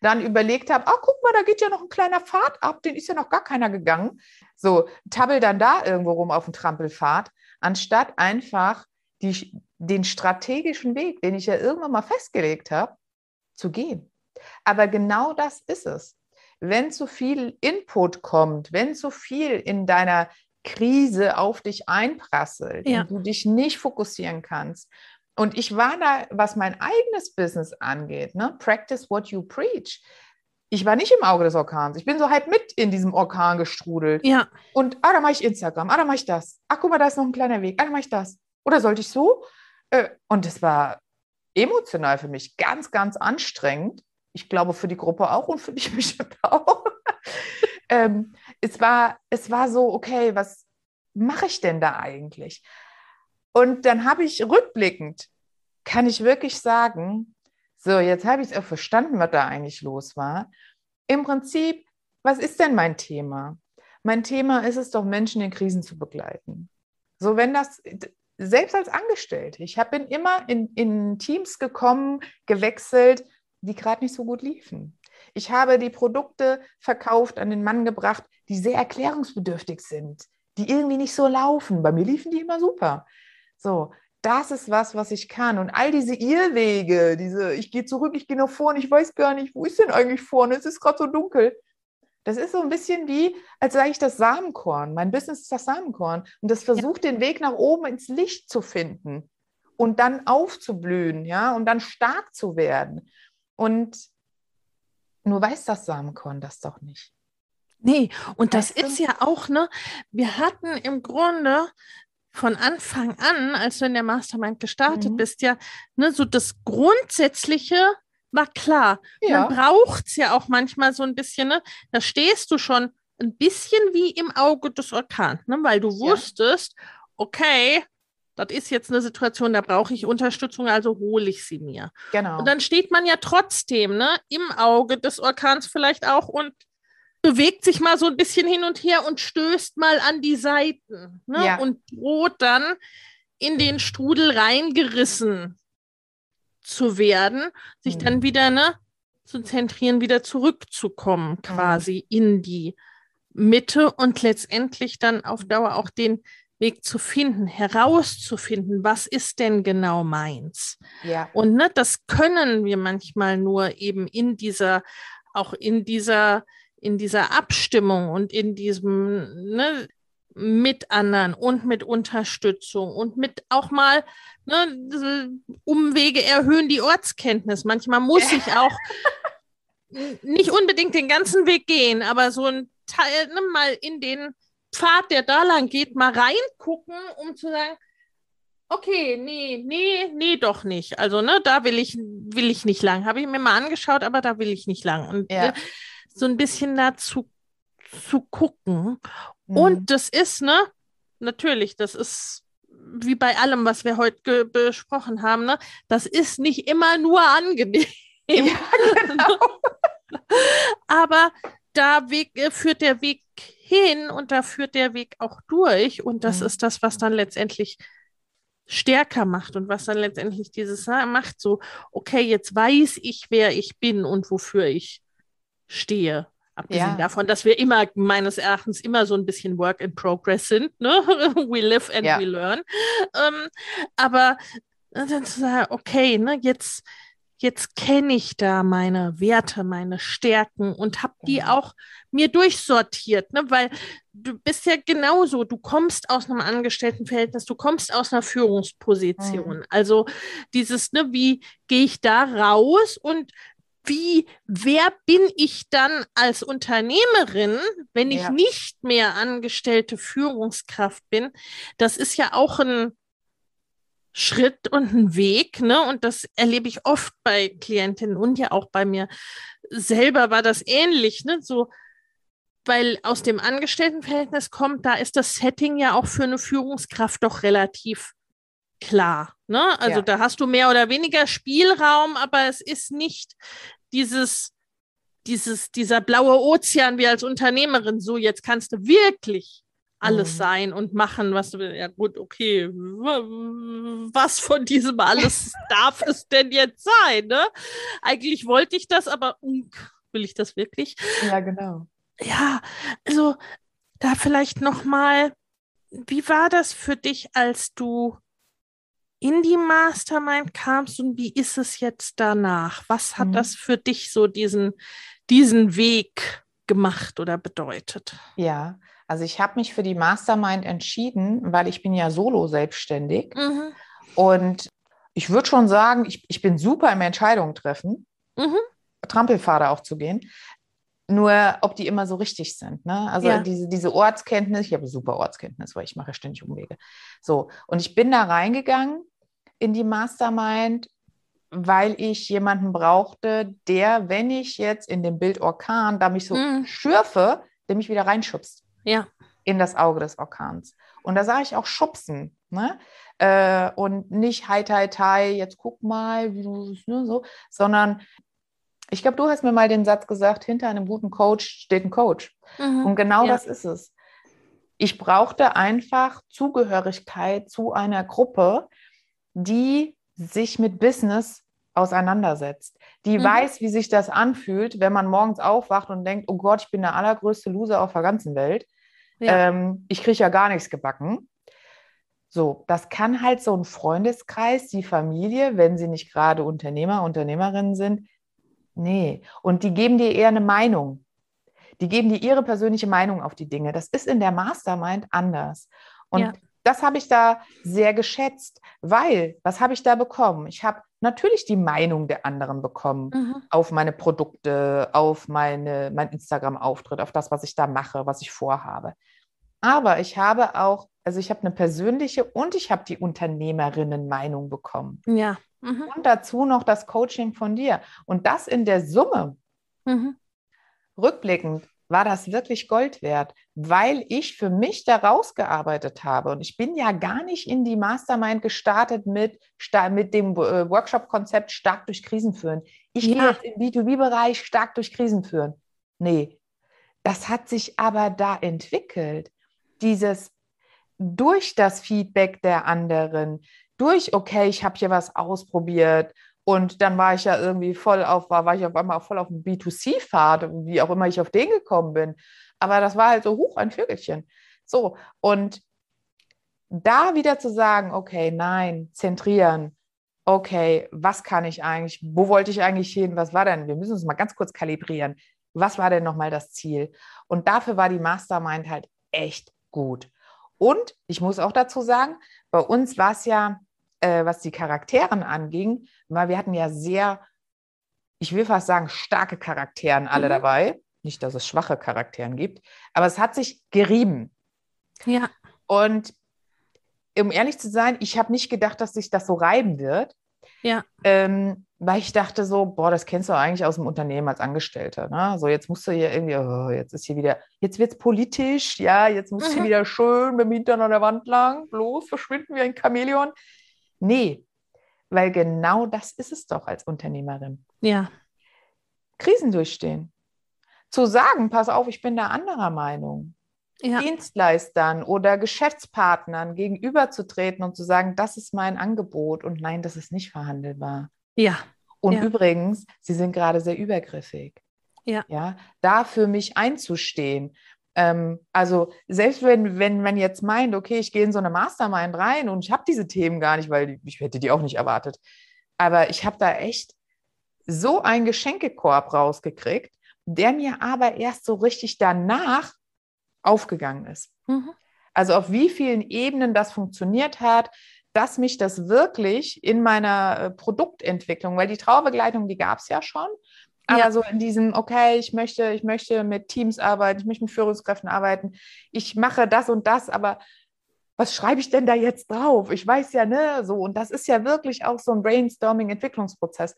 Dann überlegt habe, ah, guck mal, da geht ja noch ein kleiner Pfad ab, den ist ja noch gar keiner gegangen. So, tabbel dann da irgendwo rum auf dem Trampelpfad, anstatt einfach die, den strategischen Weg, den ich ja irgendwann mal festgelegt habe, zu gehen. Aber genau das ist es wenn zu viel Input kommt, wenn zu viel in deiner Krise auf dich einprasselt ja. und du dich nicht fokussieren kannst. Und ich war da, was mein eigenes Business angeht, ne? practice what you preach. Ich war nicht im Auge des Orkans. Ich bin so halt mit in diesem Orkan gestrudelt. Ja. Und, ah, da mache ich Instagram, ah, da mache ich das. Ach, guck mal, da ist noch ein kleiner Weg, ah, da mache ich das. Oder sollte ich so? Äh, und es war emotional für mich ganz, ganz anstrengend. Ich glaube, für die Gruppe auch und für dich bestimmt auch. ähm, es, war, es war so, okay, was mache ich denn da eigentlich? Und dann habe ich rückblickend, kann ich wirklich sagen, so, jetzt habe ich es auch verstanden, was da eigentlich los war. Im Prinzip, was ist denn mein Thema? Mein Thema ist es doch, Menschen in Krisen zu begleiten. So, wenn das, selbst als Angestellte, ich bin immer in, in Teams gekommen, gewechselt, die gerade nicht so gut liefen. Ich habe die Produkte verkauft, an den Mann gebracht, die sehr erklärungsbedürftig sind, die irgendwie nicht so laufen. Bei mir liefen die immer super. So, das ist was, was ich kann. Und all diese Irrwege, diese, ich gehe zurück, ich gehe nach vorne, ich weiß gar nicht, wo ist denn eigentlich vorne? Es ist gerade so dunkel. Das ist so ein bisschen wie, als sage ich das Samenkorn. Mein Business ist das Samenkorn. Und das versucht, ja. den Weg nach oben ins Licht zu finden und dann aufzublühen, ja, und dann stark zu werden. Und Nur weiß das Samenkorn das doch nicht. Nee, und das ist ja auch, ne, wir hatten im Grunde von Anfang an, als du in der Mastermind gestartet mhm. bist, ja, ne, so das Grundsätzliche war klar. Ja. Man braucht es ja auch manchmal so ein bisschen, ne? Da stehst du schon ein bisschen wie im Auge des Orkans, ne? weil du wusstest, ja. okay, das ist jetzt eine Situation, da brauche ich Unterstützung, also hole ich sie mir. Genau. Und dann steht man ja trotzdem ne, im Auge des Orkans vielleicht auch und bewegt sich mal so ein bisschen hin und her und stößt mal an die Seiten ne, ja. und droht dann in den Strudel reingerissen zu werden, sich mhm. dann wieder ne, zu zentrieren, wieder zurückzukommen, quasi mhm. in die Mitte und letztendlich dann auf Dauer auch den Weg zu finden, herauszufinden, was ist denn genau meins? Ja. Und ne, das können wir manchmal nur eben in dieser, auch in dieser, in dieser Abstimmung und in diesem, ne, mit anderen und mit Unterstützung und mit auch mal ne, Umwege erhöhen die Ortskenntnis. Manchmal muss ich auch nicht unbedingt den ganzen Weg gehen, aber so ein Teil ne, mal in den Pfad, der da lang geht, mal reingucken, um zu sagen, okay, nee, nee, nee, doch nicht. Also, ne, da will ich, will ich nicht lang. Habe ich mir mal angeschaut, aber da will ich nicht lang. Und ja. ne, so ein bisschen dazu zu gucken. Mhm. Und das ist, ne, natürlich, das ist wie bei allem, was wir heute besprochen haben, ne, das ist nicht immer nur angenehm. Ja, genau. aber da Weg, äh, führt der Weg hin und da führt der Weg auch durch. Und das mhm. ist das, was dann letztendlich stärker macht und was dann letztendlich dieses macht, so, okay, jetzt weiß ich, wer ich bin und wofür ich stehe. Abgesehen ja. davon, dass wir immer, meines Erachtens, immer so ein bisschen Work in Progress sind. Ne? we live and ja. we learn. Ähm, aber dann zu sagen, okay, ne, jetzt, jetzt kenne ich da meine Werte, meine Stärken und habe die auch mir durchsortiert, ne? weil du bist ja genauso, du kommst aus einem Angestelltenverhältnis, du kommst aus einer Führungsposition. Mhm. Also dieses, ne, wie gehe ich da raus und wie, wer bin ich dann als Unternehmerin, wenn ich ja. nicht mehr angestellte Führungskraft bin? Das ist ja auch ein Schritt und ein Weg, ne? Und das erlebe ich oft bei Klientinnen und ja auch bei mir selber war das ähnlich, ne? So, weil aus dem Angestelltenverhältnis kommt, da ist das Setting ja auch für eine Führungskraft doch relativ klar. Ne? Also ja. da hast du mehr oder weniger Spielraum, aber es ist nicht dieses, dieses, dieser blaue Ozean wie als Unternehmerin, so jetzt kannst du wirklich alles mhm. sein und machen, was du willst. Ja gut, okay, was von diesem alles darf es denn jetzt sein? Ne? Eigentlich wollte ich das, aber will ich das wirklich? Ja, genau. Ja, also da vielleicht noch mal, wie war das für dich, als du in die Mastermind kamst und wie ist es jetzt danach? Was hat mhm. das für dich so diesen, diesen Weg gemacht oder bedeutet? Ja, also ich habe mich für die Mastermind entschieden, weil ich bin ja solo selbstständig mhm. und ich würde schon sagen, ich, ich bin super im Entscheidungen treffen, mhm. Trampelpfade auch zu gehen. Nur, ob die immer so richtig sind. Ne? Also ja. diese, diese Ortskenntnis, ich habe super Ortskenntnis, weil ich mache ständig Umwege. So, und ich bin da reingegangen in die Mastermind, weil ich jemanden brauchte, der, wenn ich jetzt in dem Bild Orkan, da mich so mm. schürfe, der mich wieder reinschubst. Ja. In das Auge des Orkans. Und da sage ich auch schubsen. Ne? Äh, und nicht hi, tai, tai, jetzt guck mal, wie du ne, so, sondern ich glaube, du hast mir mal den Satz gesagt, hinter einem guten Coach steht ein Coach. Mhm. Und genau ja. das ist es. Ich brauchte einfach Zugehörigkeit zu einer Gruppe, die sich mit Business auseinandersetzt, die mhm. weiß, wie sich das anfühlt, wenn man morgens aufwacht und denkt, oh Gott, ich bin der allergrößte Loser auf der ganzen Welt. Ja. Ähm, ich kriege ja gar nichts gebacken. So, das kann halt so ein Freundeskreis, die Familie, wenn sie nicht gerade Unternehmer, Unternehmerinnen sind, nee. Und die geben dir eher eine Meinung. Die geben dir ihre persönliche Meinung auf die Dinge. Das ist in der Mastermind anders. Und ja. das habe ich da sehr geschätzt, weil, was habe ich da bekommen? Ich habe natürlich die Meinung der anderen bekommen mhm. auf meine Produkte, auf meine, mein Instagram-Auftritt, auf das, was ich da mache, was ich vorhabe. Aber ich habe auch, also ich habe eine persönliche und ich habe die Unternehmerinnen-Meinung bekommen. Ja. Mhm. Und dazu noch das Coaching von dir. Und das in der Summe, mhm. rückblickend, war das wirklich Gold wert, weil ich für mich da rausgearbeitet habe. Und ich bin ja gar nicht in die Mastermind gestartet mit, mit dem äh, Workshop-Konzept stark durch Krisen führen. Ich ja. gehe jetzt im B2B-Bereich stark durch Krisen führen. Nee, das hat sich aber da entwickelt. Dieses durch das Feedback der anderen, durch, okay, ich habe hier was ausprobiert und dann war ich ja irgendwie voll auf, war, war ich auf einmal voll auf dem B2C-Pfad, wie auch immer ich auf den gekommen bin. Aber das war halt so hoch ein Vögelchen. So, und da wieder zu sagen, okay, nein, zentrieren, okay, was kann ich eigentlich, wo wollte ich eigentlich hin, was war denn, wir müssen uns mal ganz kurz kalibrieren, was war denn nochmal das Ziel? Und dafür war die Mastermind halt echt gut. Und ich muss auch dazu sagen, bei uns war es ja, äh, was die Charakteren anging, weil wir hatten ja sehr, ich will fast sagen, starke Charakteren alle mhm. dabei. Nicht, dass es schwache Charakteren gibt, aber es hat sich gerieben. Ja. Und um ehrlich zu sein, ich habe nicht gedacht, dass sich das so reiben wird. Ja. Ähm, weil ich dachte so, boah, das kennst du eigentlich aus dem Unternehmen als Angestellter. Ne? So, jetzt musst du hier irgendwie, oh, jetzt ist hier wieder, jetzt wird es politisch, ja, jetzt musst du mhm. hier wieder schön mit dem Hintern an der Wand lang, bloß verschwinden wie ein Chamäleon. Nee, weil genau das ist es doch als Unternehmerin. Ja. Krisen durchstehen. Zu sagen, pass auf, ich bin da anderer Meinung. Ja. Dienstleistern oder Geschäftspartnern gegenüberzutreten und zu sagen, das ist mein Angebot und nein, das ist nicht verhandelbar. Ja. Und ja. übrigens, Sie sind gerade sehr übergriffig. Ja. ja. Da für mich einzustehen ähm, also selbst wenn, wenn man jetzt meint, okay, ich gehe in so eine Mastermind rein und ich habe diese Themen gar nicht, weil ich hätte die auch nicht erwartet. Aber ich habe da echt so einen Geschenkekorb rausgekriegt, der mir aber erst so richtig danach aufgegangen ist. Mhm. Also auf wie vielen Ebenen das funktioniert hat, dass mich das wirklich in meiner äh, Produktentwicklung, weil die Trauerbegleitung, die gab es ja schon, aber ja. so in diesem, okay, ich möchte, ich möchte mit Teams arbeiten, ich möchte mit Führungskräften arbeiten, ich mache das und das, aber was schreibe ich denn da jetzt drauf? Ich weiß ja, ne, so. Und das ist ja wirklich auch so ein Brainstorming-Entwicklungsprozess.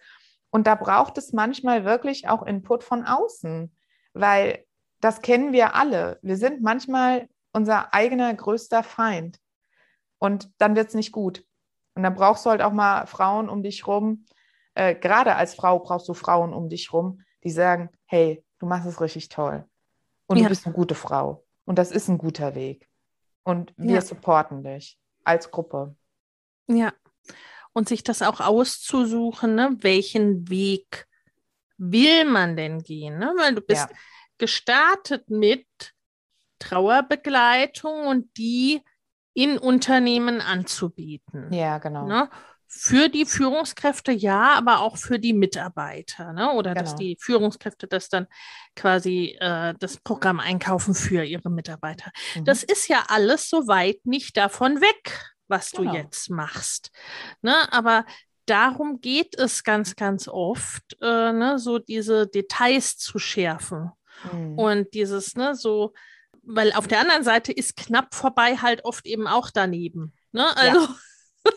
Und da braucht es manchmal wirklich auch Input von außen, weil das kennen wir alle. Wir sind manchmal unser eigener größter Feind. Und dann wird es nicht gut. Und dann brauchst du halt auch mal Frauen um dich rum, äh, gerade als Frau brauchst du Frauen um dich rum, die sagen, hey, du machst es richtig toll. Und ja. du bist eine gute Frau. Und das ist ein guter Weg. Und wir ja. supporten dich als Gruppe. Ja. Und sich das auch auszusuchen, ne? welchen Weg will man denn gehen? Ne? Weil du bist ja. gestartet mit Trauerbegleitung und die in Unternehmen anzubieten. Ja, genau. Ne? für die Führungskräfte ja, aber auch für die Mitarbeiter, ne? Oder genau. dass die Führungskräfte das dann quasi äh, das Programm einkaufen für ihre Mitarbeiter. Mhm. Das ist ja alles soweit nicht davon weg, was genau. du jetzt machst. Ne? Aber darum geht es ganz, ganz oft, äh, ne? so diese Details zu schärfen. Mhm. Und dieses, ne, so, weil auf der anderen Seite ist knapp vorbei halt oft eben auch daneben. Ne? Also ja.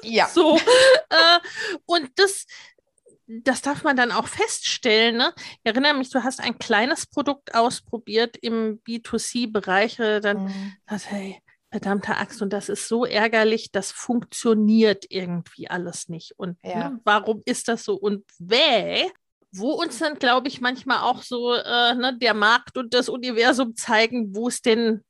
Ja. so. Äh, und das, das darf man dann auch feststellen. Ne? Ich erinnere mich, du hast ein kleines Produkt ausprobiert im B2C-Bereich, dann mhm. hast, hey, verdammte Axt, und das ist so ärgerlich, das funktioniert irgendwie alles nicht. Und ja. ne, warum ist das so? Und weh, wo uns dann, glaube ich, manchmal auch so äh, ne, der Markt und das Universum zeigen, wo es denn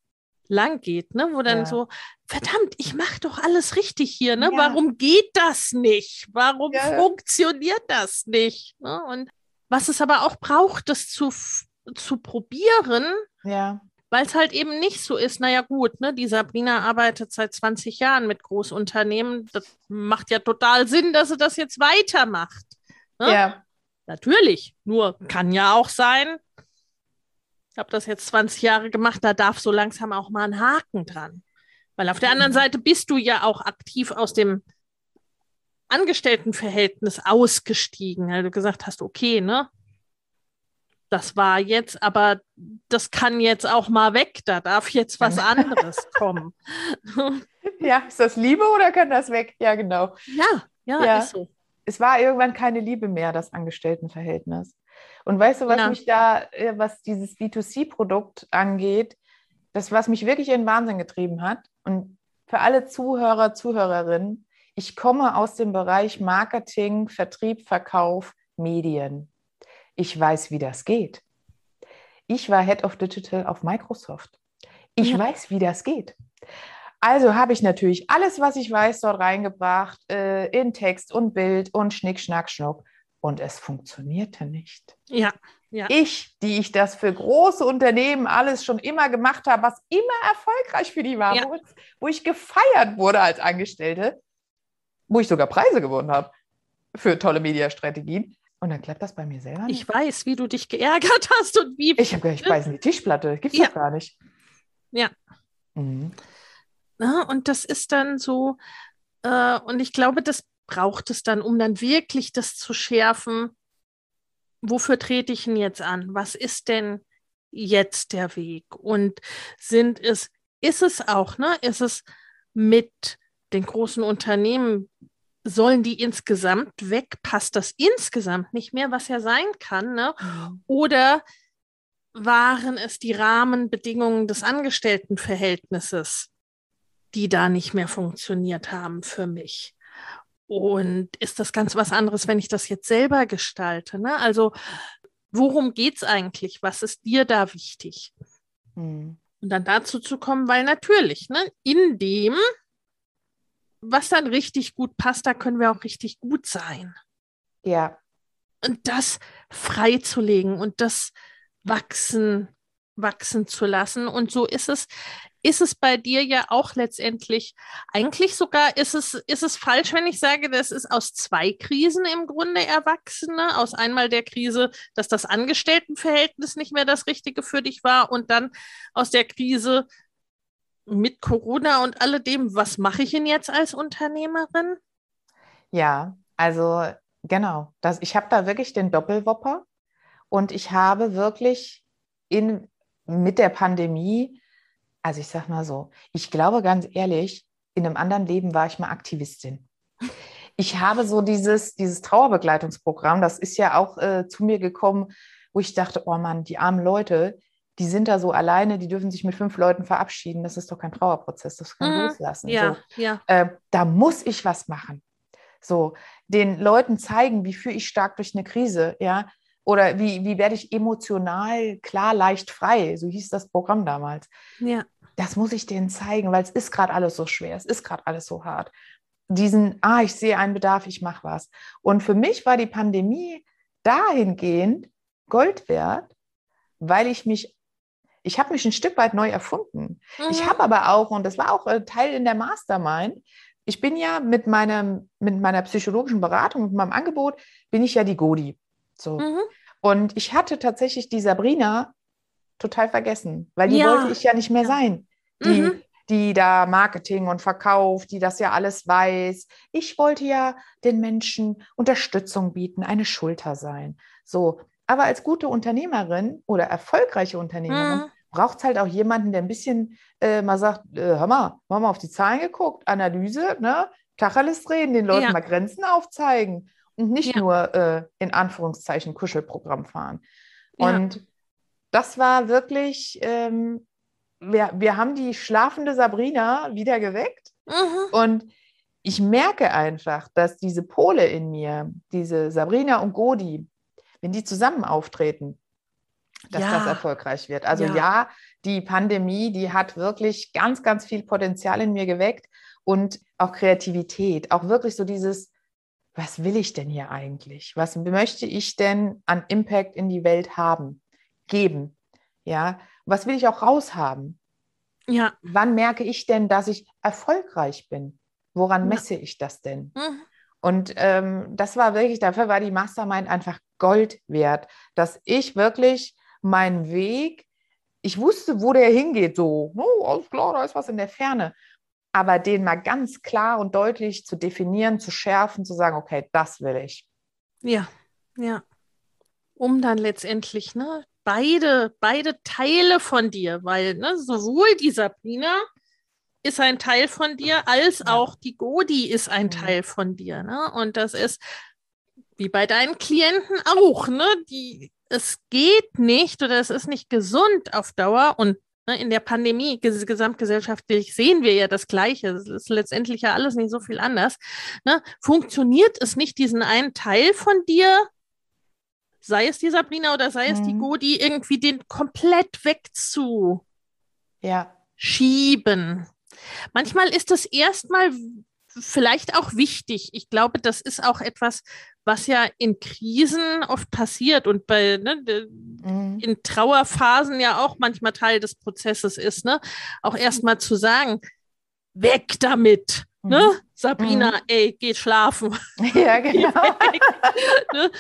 lang geht, ne? Wo dann ja. so, verdammt, ich mache doch alles richtig hier, ne? Ja. Warum geht das nicht? Warum ja. funktioniert das nicht? Ne? Und was es aber auch braucht, das zu, zu probieren, ja. weil es halt eben nicht so ist, naja gut, ne, die Sabrina arbeitet seit 20 Jahren mit Großunternehmen, das macht ja total Sinn, dass sie das jetzt weitermacht. Ne? Ja. Natürlich, nur kann ja auch sein, habe das jetzt 20 Jahre gemacht, da darf so langsam auch mal ein Haken dran. Weil auf der anderen Seite bist du ja auch aktiv aus dem Angestelltenverhältnis ausgestiegen, weil du gesagt hast, okay, ne? Das war jetzt, aber das kann jetzt auch mal weg, da darf jetzt was anderes kommen. Ja, ist das Liebe oder kann das weg? Ja, genau. Ja, ja, ja. ist so. Es war irgendwann keine Liebe mehr, das Angestelltenverhältnis. Und weißt du, was ja. mich da, äh, was dieses B2C-Produkt angeht, das, was mich wirklich in den Wahnsinn getrieben hat, und für alle Zuhörer, Zuhörerinnen, ich komme aus dem Bereich Marketing, Vertrieb, Verkauf, Medien. Ich weiß, wie das geht. Ich war Head of Digital auf Microsoft. Ich ja. weiß, wie das geht. Also habe ich natürlich alles, was ich weiß, dort reingebracht, äh, in Text und Bild und Schnick, Schnack, Schnuck. Und es funktionierte nicht. Ja, ja. Ich, die ich das für große Unternehmen alles schon immer gemacht habe, was immer erfolgreich für die war, ja. wo, ich gefeiert wurde als Angestellte, wo ich sogar Preise gewonnen habe für tolle Mediastrategien. Und dann klappt das bei mir selber nicht. Ich weiß, wie du dich geärgert hast und wie. Ich habe gleich beißen die Tischplatte. Gibt's ja. doch gar nicht. Ja. Mhm. Na, und das ist dann so, äh, und ich glaube, das braucht es dann, um dann wirklich das zu schärfen. Wofür trete ich denn jetzt an? Was ist denn jetzt der Weg? Und sind es, ist es auch, ne? Ist es mit den großen Unternehmen sollen die insgesamt weg? Passt das insgesamt nicht mehr, was ja sein kann? Ne? Mhm. Oder waren es die Rahmenbedingungen des Angestelltenverhältnisses, die da nicht mehr funktioniert haben für mich? Und ist das ganz was anderes, wenn ich das jetzt selber gestalte? Ne? Also, worum geht es eigentlich? Was ist dir da wichtig? Mhm. Und dann dazu zu kommen, weil natürlich, ne, in dem was dann richtig gut passt, da können wir auch richtig gut sein. Ja. Und das freizulegen und das wachsen, wachsen zu lassen. Und so ist es, ist es bei dir ja auch letztendlich, eigentlich sogar ist es, ist es falsch, wenn ich sage, das ist aus zwei Krisen im Grunde Erwachsene. Aus einmal der Krise, dass das Angestelltenverhältnis nicht mehr das Richtige für dich war und dann aus der Krise, mit Corona und alledem, was mache ich denn jetzt als Unternehmerin? Ja, also genau, das, ich habe da wirklich den Doppelwopper und ich habe wirklich in, mit der Pandemie, also ich sage mal so, ich glaube ganz ehrlich, in einem anderen Leben war ich mal Aktivistin. Ich habe so dieses, dieses Trauerbegleitungsprogramm, das ist ja auch äh, zu mir gekommen, wo ich dachte, oh Mann, die armen Leute, die sind da so alleine, die dürfen sich mit fünf Leuten verabschieden. Das ist doch kein Trauerprozess, das kann mhm. loslassen. Ja, so. ja. Äh, da muss ich was machen. So, den Leuten zeigen, wie führe ich stark durch eine Krise, ja, oder wie, wie werde ich emotional klar, leicht frei, so hieß das Programm damals. Ja. Das muss ich denen zeigen, weil es ist gerade alles so schwer, es ist gerade alles so hart. Diesen, ah, ich sehe einen Bedarf, ich mache was. Und für mich war die Pandemie dahingehend Gold wert, weil ich mich ich habe mich ein Stück weit neu erfunden. Mhm. Ich habe aber auch, und das war auch äh, Teil in der Mastermind, ich bin ja mit, meinem, mit meiner psychologischen Beratung, mit meinem Angebot, bin ich ja die Godi. So. Mhm. Und ich hatte tatsächlich die Sabrina total vergessen, weil die ja. wollte ich ja nicht mehr sein. Die, mhm. die da Marketing und Verkauf, die das ja alles weiß. Ich wollte ja den Menschen Unterstützung bieten, eine Schulter sein. So, aber als gute Unternehmerin oder erfolgreiche Unternehmerin mhm. braucht es halt auch jemanden, der ein bisschen äh, mal sagt, äh, hör mal, haben wir mal auf die Zahlen geguckt, Analyse, ne? Tacheles reden, den Leuten ja. mal Grenzen aufzeigen nicht ja. nur äh, in Anführungszeichen Kuschelprogramm fahren. Und ja. das war wirklich, ähm, wir, wir haben die schlafende Sabrina wieder geweckt mhm. und ich merke einfach, dass diese Pole in mir, diese Sabrina und Godi, wenn die zusammen auftreten, dass ja. das erfolgreich wird. Also ja. ja, die Pandemie, die hat wirklich ganz, ganz viel Potenzial in mir geweckt und auch Kreativität, auch wirklich so dieses, was will ich denn hier eigentlich? Was möchte ich denn an Impact in die Welt haben, geben? Ja, was will ich auch raushaben? Ja. Wann merke ich denn, dass ich erfolgreich bin? Woran messe ich das denn? Mhm. Und ähm, das war wirklich, dafür war die Mastermind einfach Gold wert, dass ich wirklich meinen Weg, ich wusste, wo der hingeht, so, oh, alles klar, da ist was in der Ferne. Aber den mal ganz klar und deutlich zu definieren, zu schärfen, zu sagen, okay, das will ich. Ja, ja. Um dann letztendlich, ne, beide, beide Teile von dir, weil ne, sowohl die Sabrina ist ein Teil von dir, als auch die Godi ist ein mhm. Teil von dir. Ne? Und das ist wie bei deinen Klienten auch, ne? Die, es geht nicht oder es ist nicht gesund auf Dauer und in der Pandemie ges gesamtgesellschaftlich sehen wir ja das Gleiche. Es ist letztendlich ja alles nicht so viel anders. Ne? Funktioniert es nicht, diesen einen Teil von dir, sei es die Sabrina oder sei es die mhm. Godi, irgendwie den komplett wegzuschieben? Ja. Manchmal ist es erstmal vielleicht auch wichtig. Ich glaube, das ist auch etwas, was ja in Krisen oft passiert und bei ne, mhm. in Trauerphasen ja auch manchmal Teil des Prozesses ist, ne? Auch erstmal zu sagen, weg damit. Ne? Mhm. Ne? Sabrina, mhm. ey, geh schlafen. Ja, genau. ne?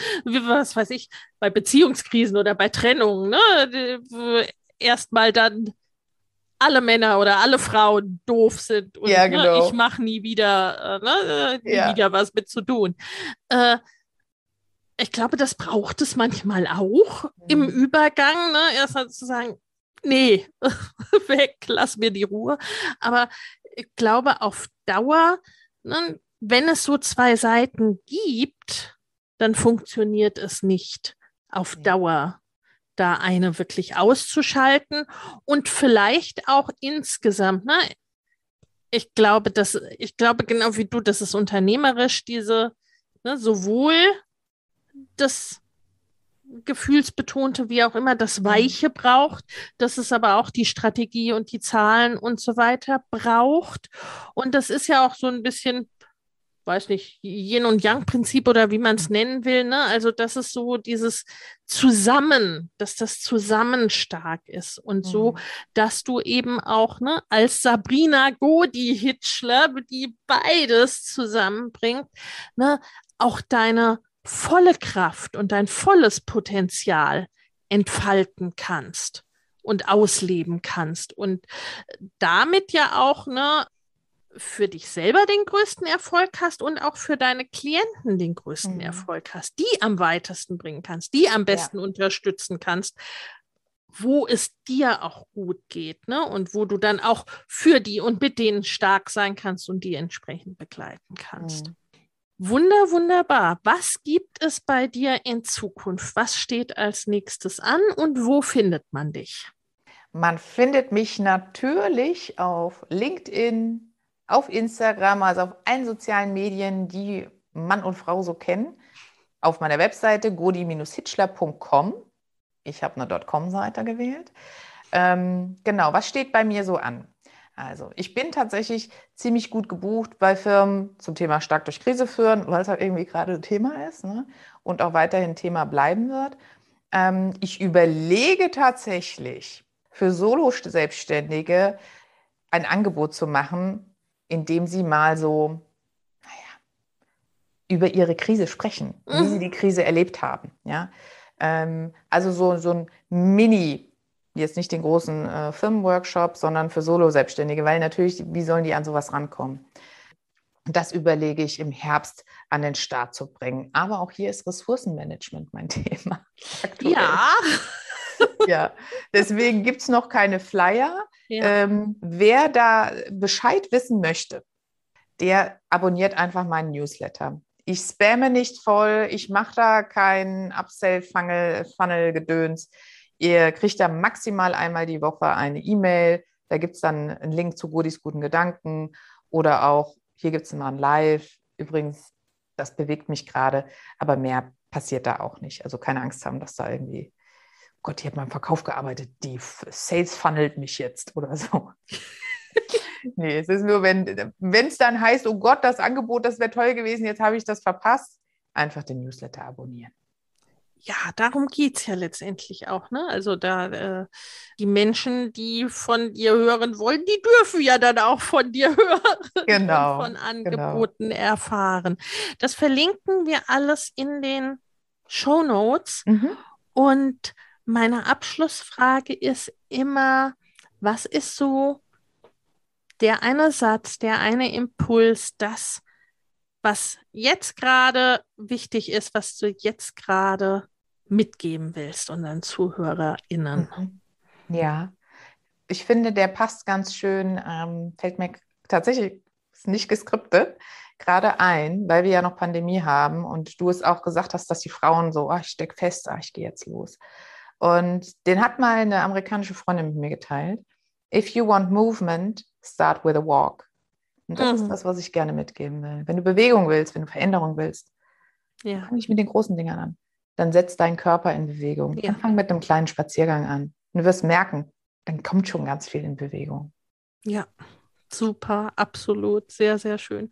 Was weiß ich, bei Beziehungskrisen oder bei Trennungen, ne? Erstmal dann alle Männer oder alle Frauen doof sind und ja, ne, genau. ne, ich mache nie wieder, äh, ne, nie ja. wieder was mit zu tun. Äh, ich glaube, das braucht es manchmal auch mhm. im Übergang, ne? erst mal zu sagen, nee, weg, lass mir die Ruhe. Aber ich glaube, auf Dauer, ne, wenn es so zwei Seiten gibt, dann funktioniert es nicht auf Dauer da eine wirklich auszuschalten und vielleicht auch insgesamt, ne? Ich glaube, dass, ich glaube genau wie du, dass es unternehmerisch diese, ne, sowohl das gefühlsbetonte, wie auch immer, das mhm. Weiche braucht, dass es aber auch die Strategie und die Zahlen und so weiter braucht. Und das ist ja auch so ein bisschen weiß nicht, Yin- und Yang-Prinzip oder wie man es nennen will. Ne? Also, das ist so dieses Zusammen, dass das zusammen stark ist und mhm. so, dass du eben auch ne, als Sabrina Godi Hitchler, die beides zusammenbringt, ne, auch deine volle Kraft und dein volles Potenzial entfalten kannst und ausleben kannst und damit ja auch ne, für dich selber den größten Erfolg hast und auch für deine Klienten den größten mhm. Erfolg hast, die am weitesten bringen kannst, die am besten ja. unterstützen kannst, wo es dir auch gut geht, ne? Und wo du dann auch für die und mit denen stark sein kannst und die entsprechend begleiten kannst. Mhm. Wunder, wunderbar. Was gibt es bei dir in Zukunft? Was steht als nächstes an und wo findet man dich? Man findet mich natürlich auf LinkedIn, auf Instagram, also auf allen sozialen Medien, die Mann und Frau so kennen. Auf meiner Webseite godi-hitchler.com. Ich habe eine .com-Seite gewählt. Ähm, genau, was steht bei mir so an? Also, ich bin tatsächlich ziemlich gut gebucht bei Firmen zum Thema stark durch Krise führen, weil es halt irgendwie gerade Thema ist ne? und auch weiterhin Thema bleiben wird. Ähm, ich überlege tatsächlich für Solo-Selbstständige ein Angebot zu machen, indem sie mal so, naja, über ihre Krise sprechen, mhm. wie sie die Krise erlebt haben. Ja? Ähm, also so, so ein Mini, jetzt nicht den großen äh, Firmenworkshop, sondern für Solo-Selbstständige, weil natürlich, wie sollen die an sowas rankommen? Das überlege ich im Herbst an den Start zu bringen. Aber auch hier ist Ressourcenmanagement mein Thema. Aktuell. Ja. ja, deswegen gibt es noch keine Flyer. Ja. Ähm, wer da Bescheid wissen möchte, der abonniert einfach meinen Newsletter. Ich spamme nicht voll, ich mache da kein Upsell-Funnel-Gedöns. Ihr kriegt da maximal einmal die Woche eine E-Mail. Da gibt es dann einen Link zu Godis guten Gedanken oder auch, hier gibt es mal ein Live. Übrigens, das bewegt mich gerade, aber mehr passiert da auch nicht. Also keine Angst haben, dass da irgendwie Gott, ich habe mal im Verkauf gearbeitet, die Sales funnelt mich jetzt oder so. nee, es ist nur, wenn es dann heißt, oh Gott, das Angebot, das wäre toll gewesen, jetzt habe ich das verpasst, einfach den Newsletter abonnieren. Ja, darum geht es ja letztendlich auch. Ne? Also da äh, die Menschen, die von dir hören wollen, die dürfen ja dann auch von dir hören genau, von genau. Angeboten genau. erfahren. Das verlinken wir alles in den Show Notes. Mhm. Und meine Abschlussfrage ist immer, was ist so der eine Satz, der eine Impuls, das, was jetzt gerade wichtig ist, was du jetzt gerade mitgeben willst unseren ZuhörerInnen? Mhm. Ja, ich finde, der passt ganz schön, ähm, fällt mir tatsächlich nicht geskriptet, gerade ein, weil wir ja noch Pandemie haben und du es auch gesagt hast, dass die Frauen so, ach, ich stecke fest, ach, ich gehe jetzt los. Und den hat mal eine amerikanische Freundin mit mir geteilt. If you want movement, start with a walk. Und das mhm. ist das, was ich gerne mitgeben will. Wenn du Bewegung willst, wenn du Veränderung willst, ja. fang nicht mit den großen Dingern an. Dann setz deinen Körper in Bewegung. Ja. Dann fang mit einem kleinen Spaziergang an. Und du wirst merken, dann kommt schon ganz viel in Bewegung. Ja, super, absolut, sehr, sehr schön.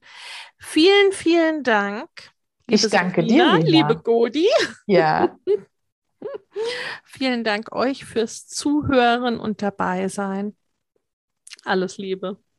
Vielen, vielen Dank. Ich danke Sabrina, dir, liebe Godi. Ja. vielen Dank euch fürs Zuhören und dabei sein. Alles Liebe.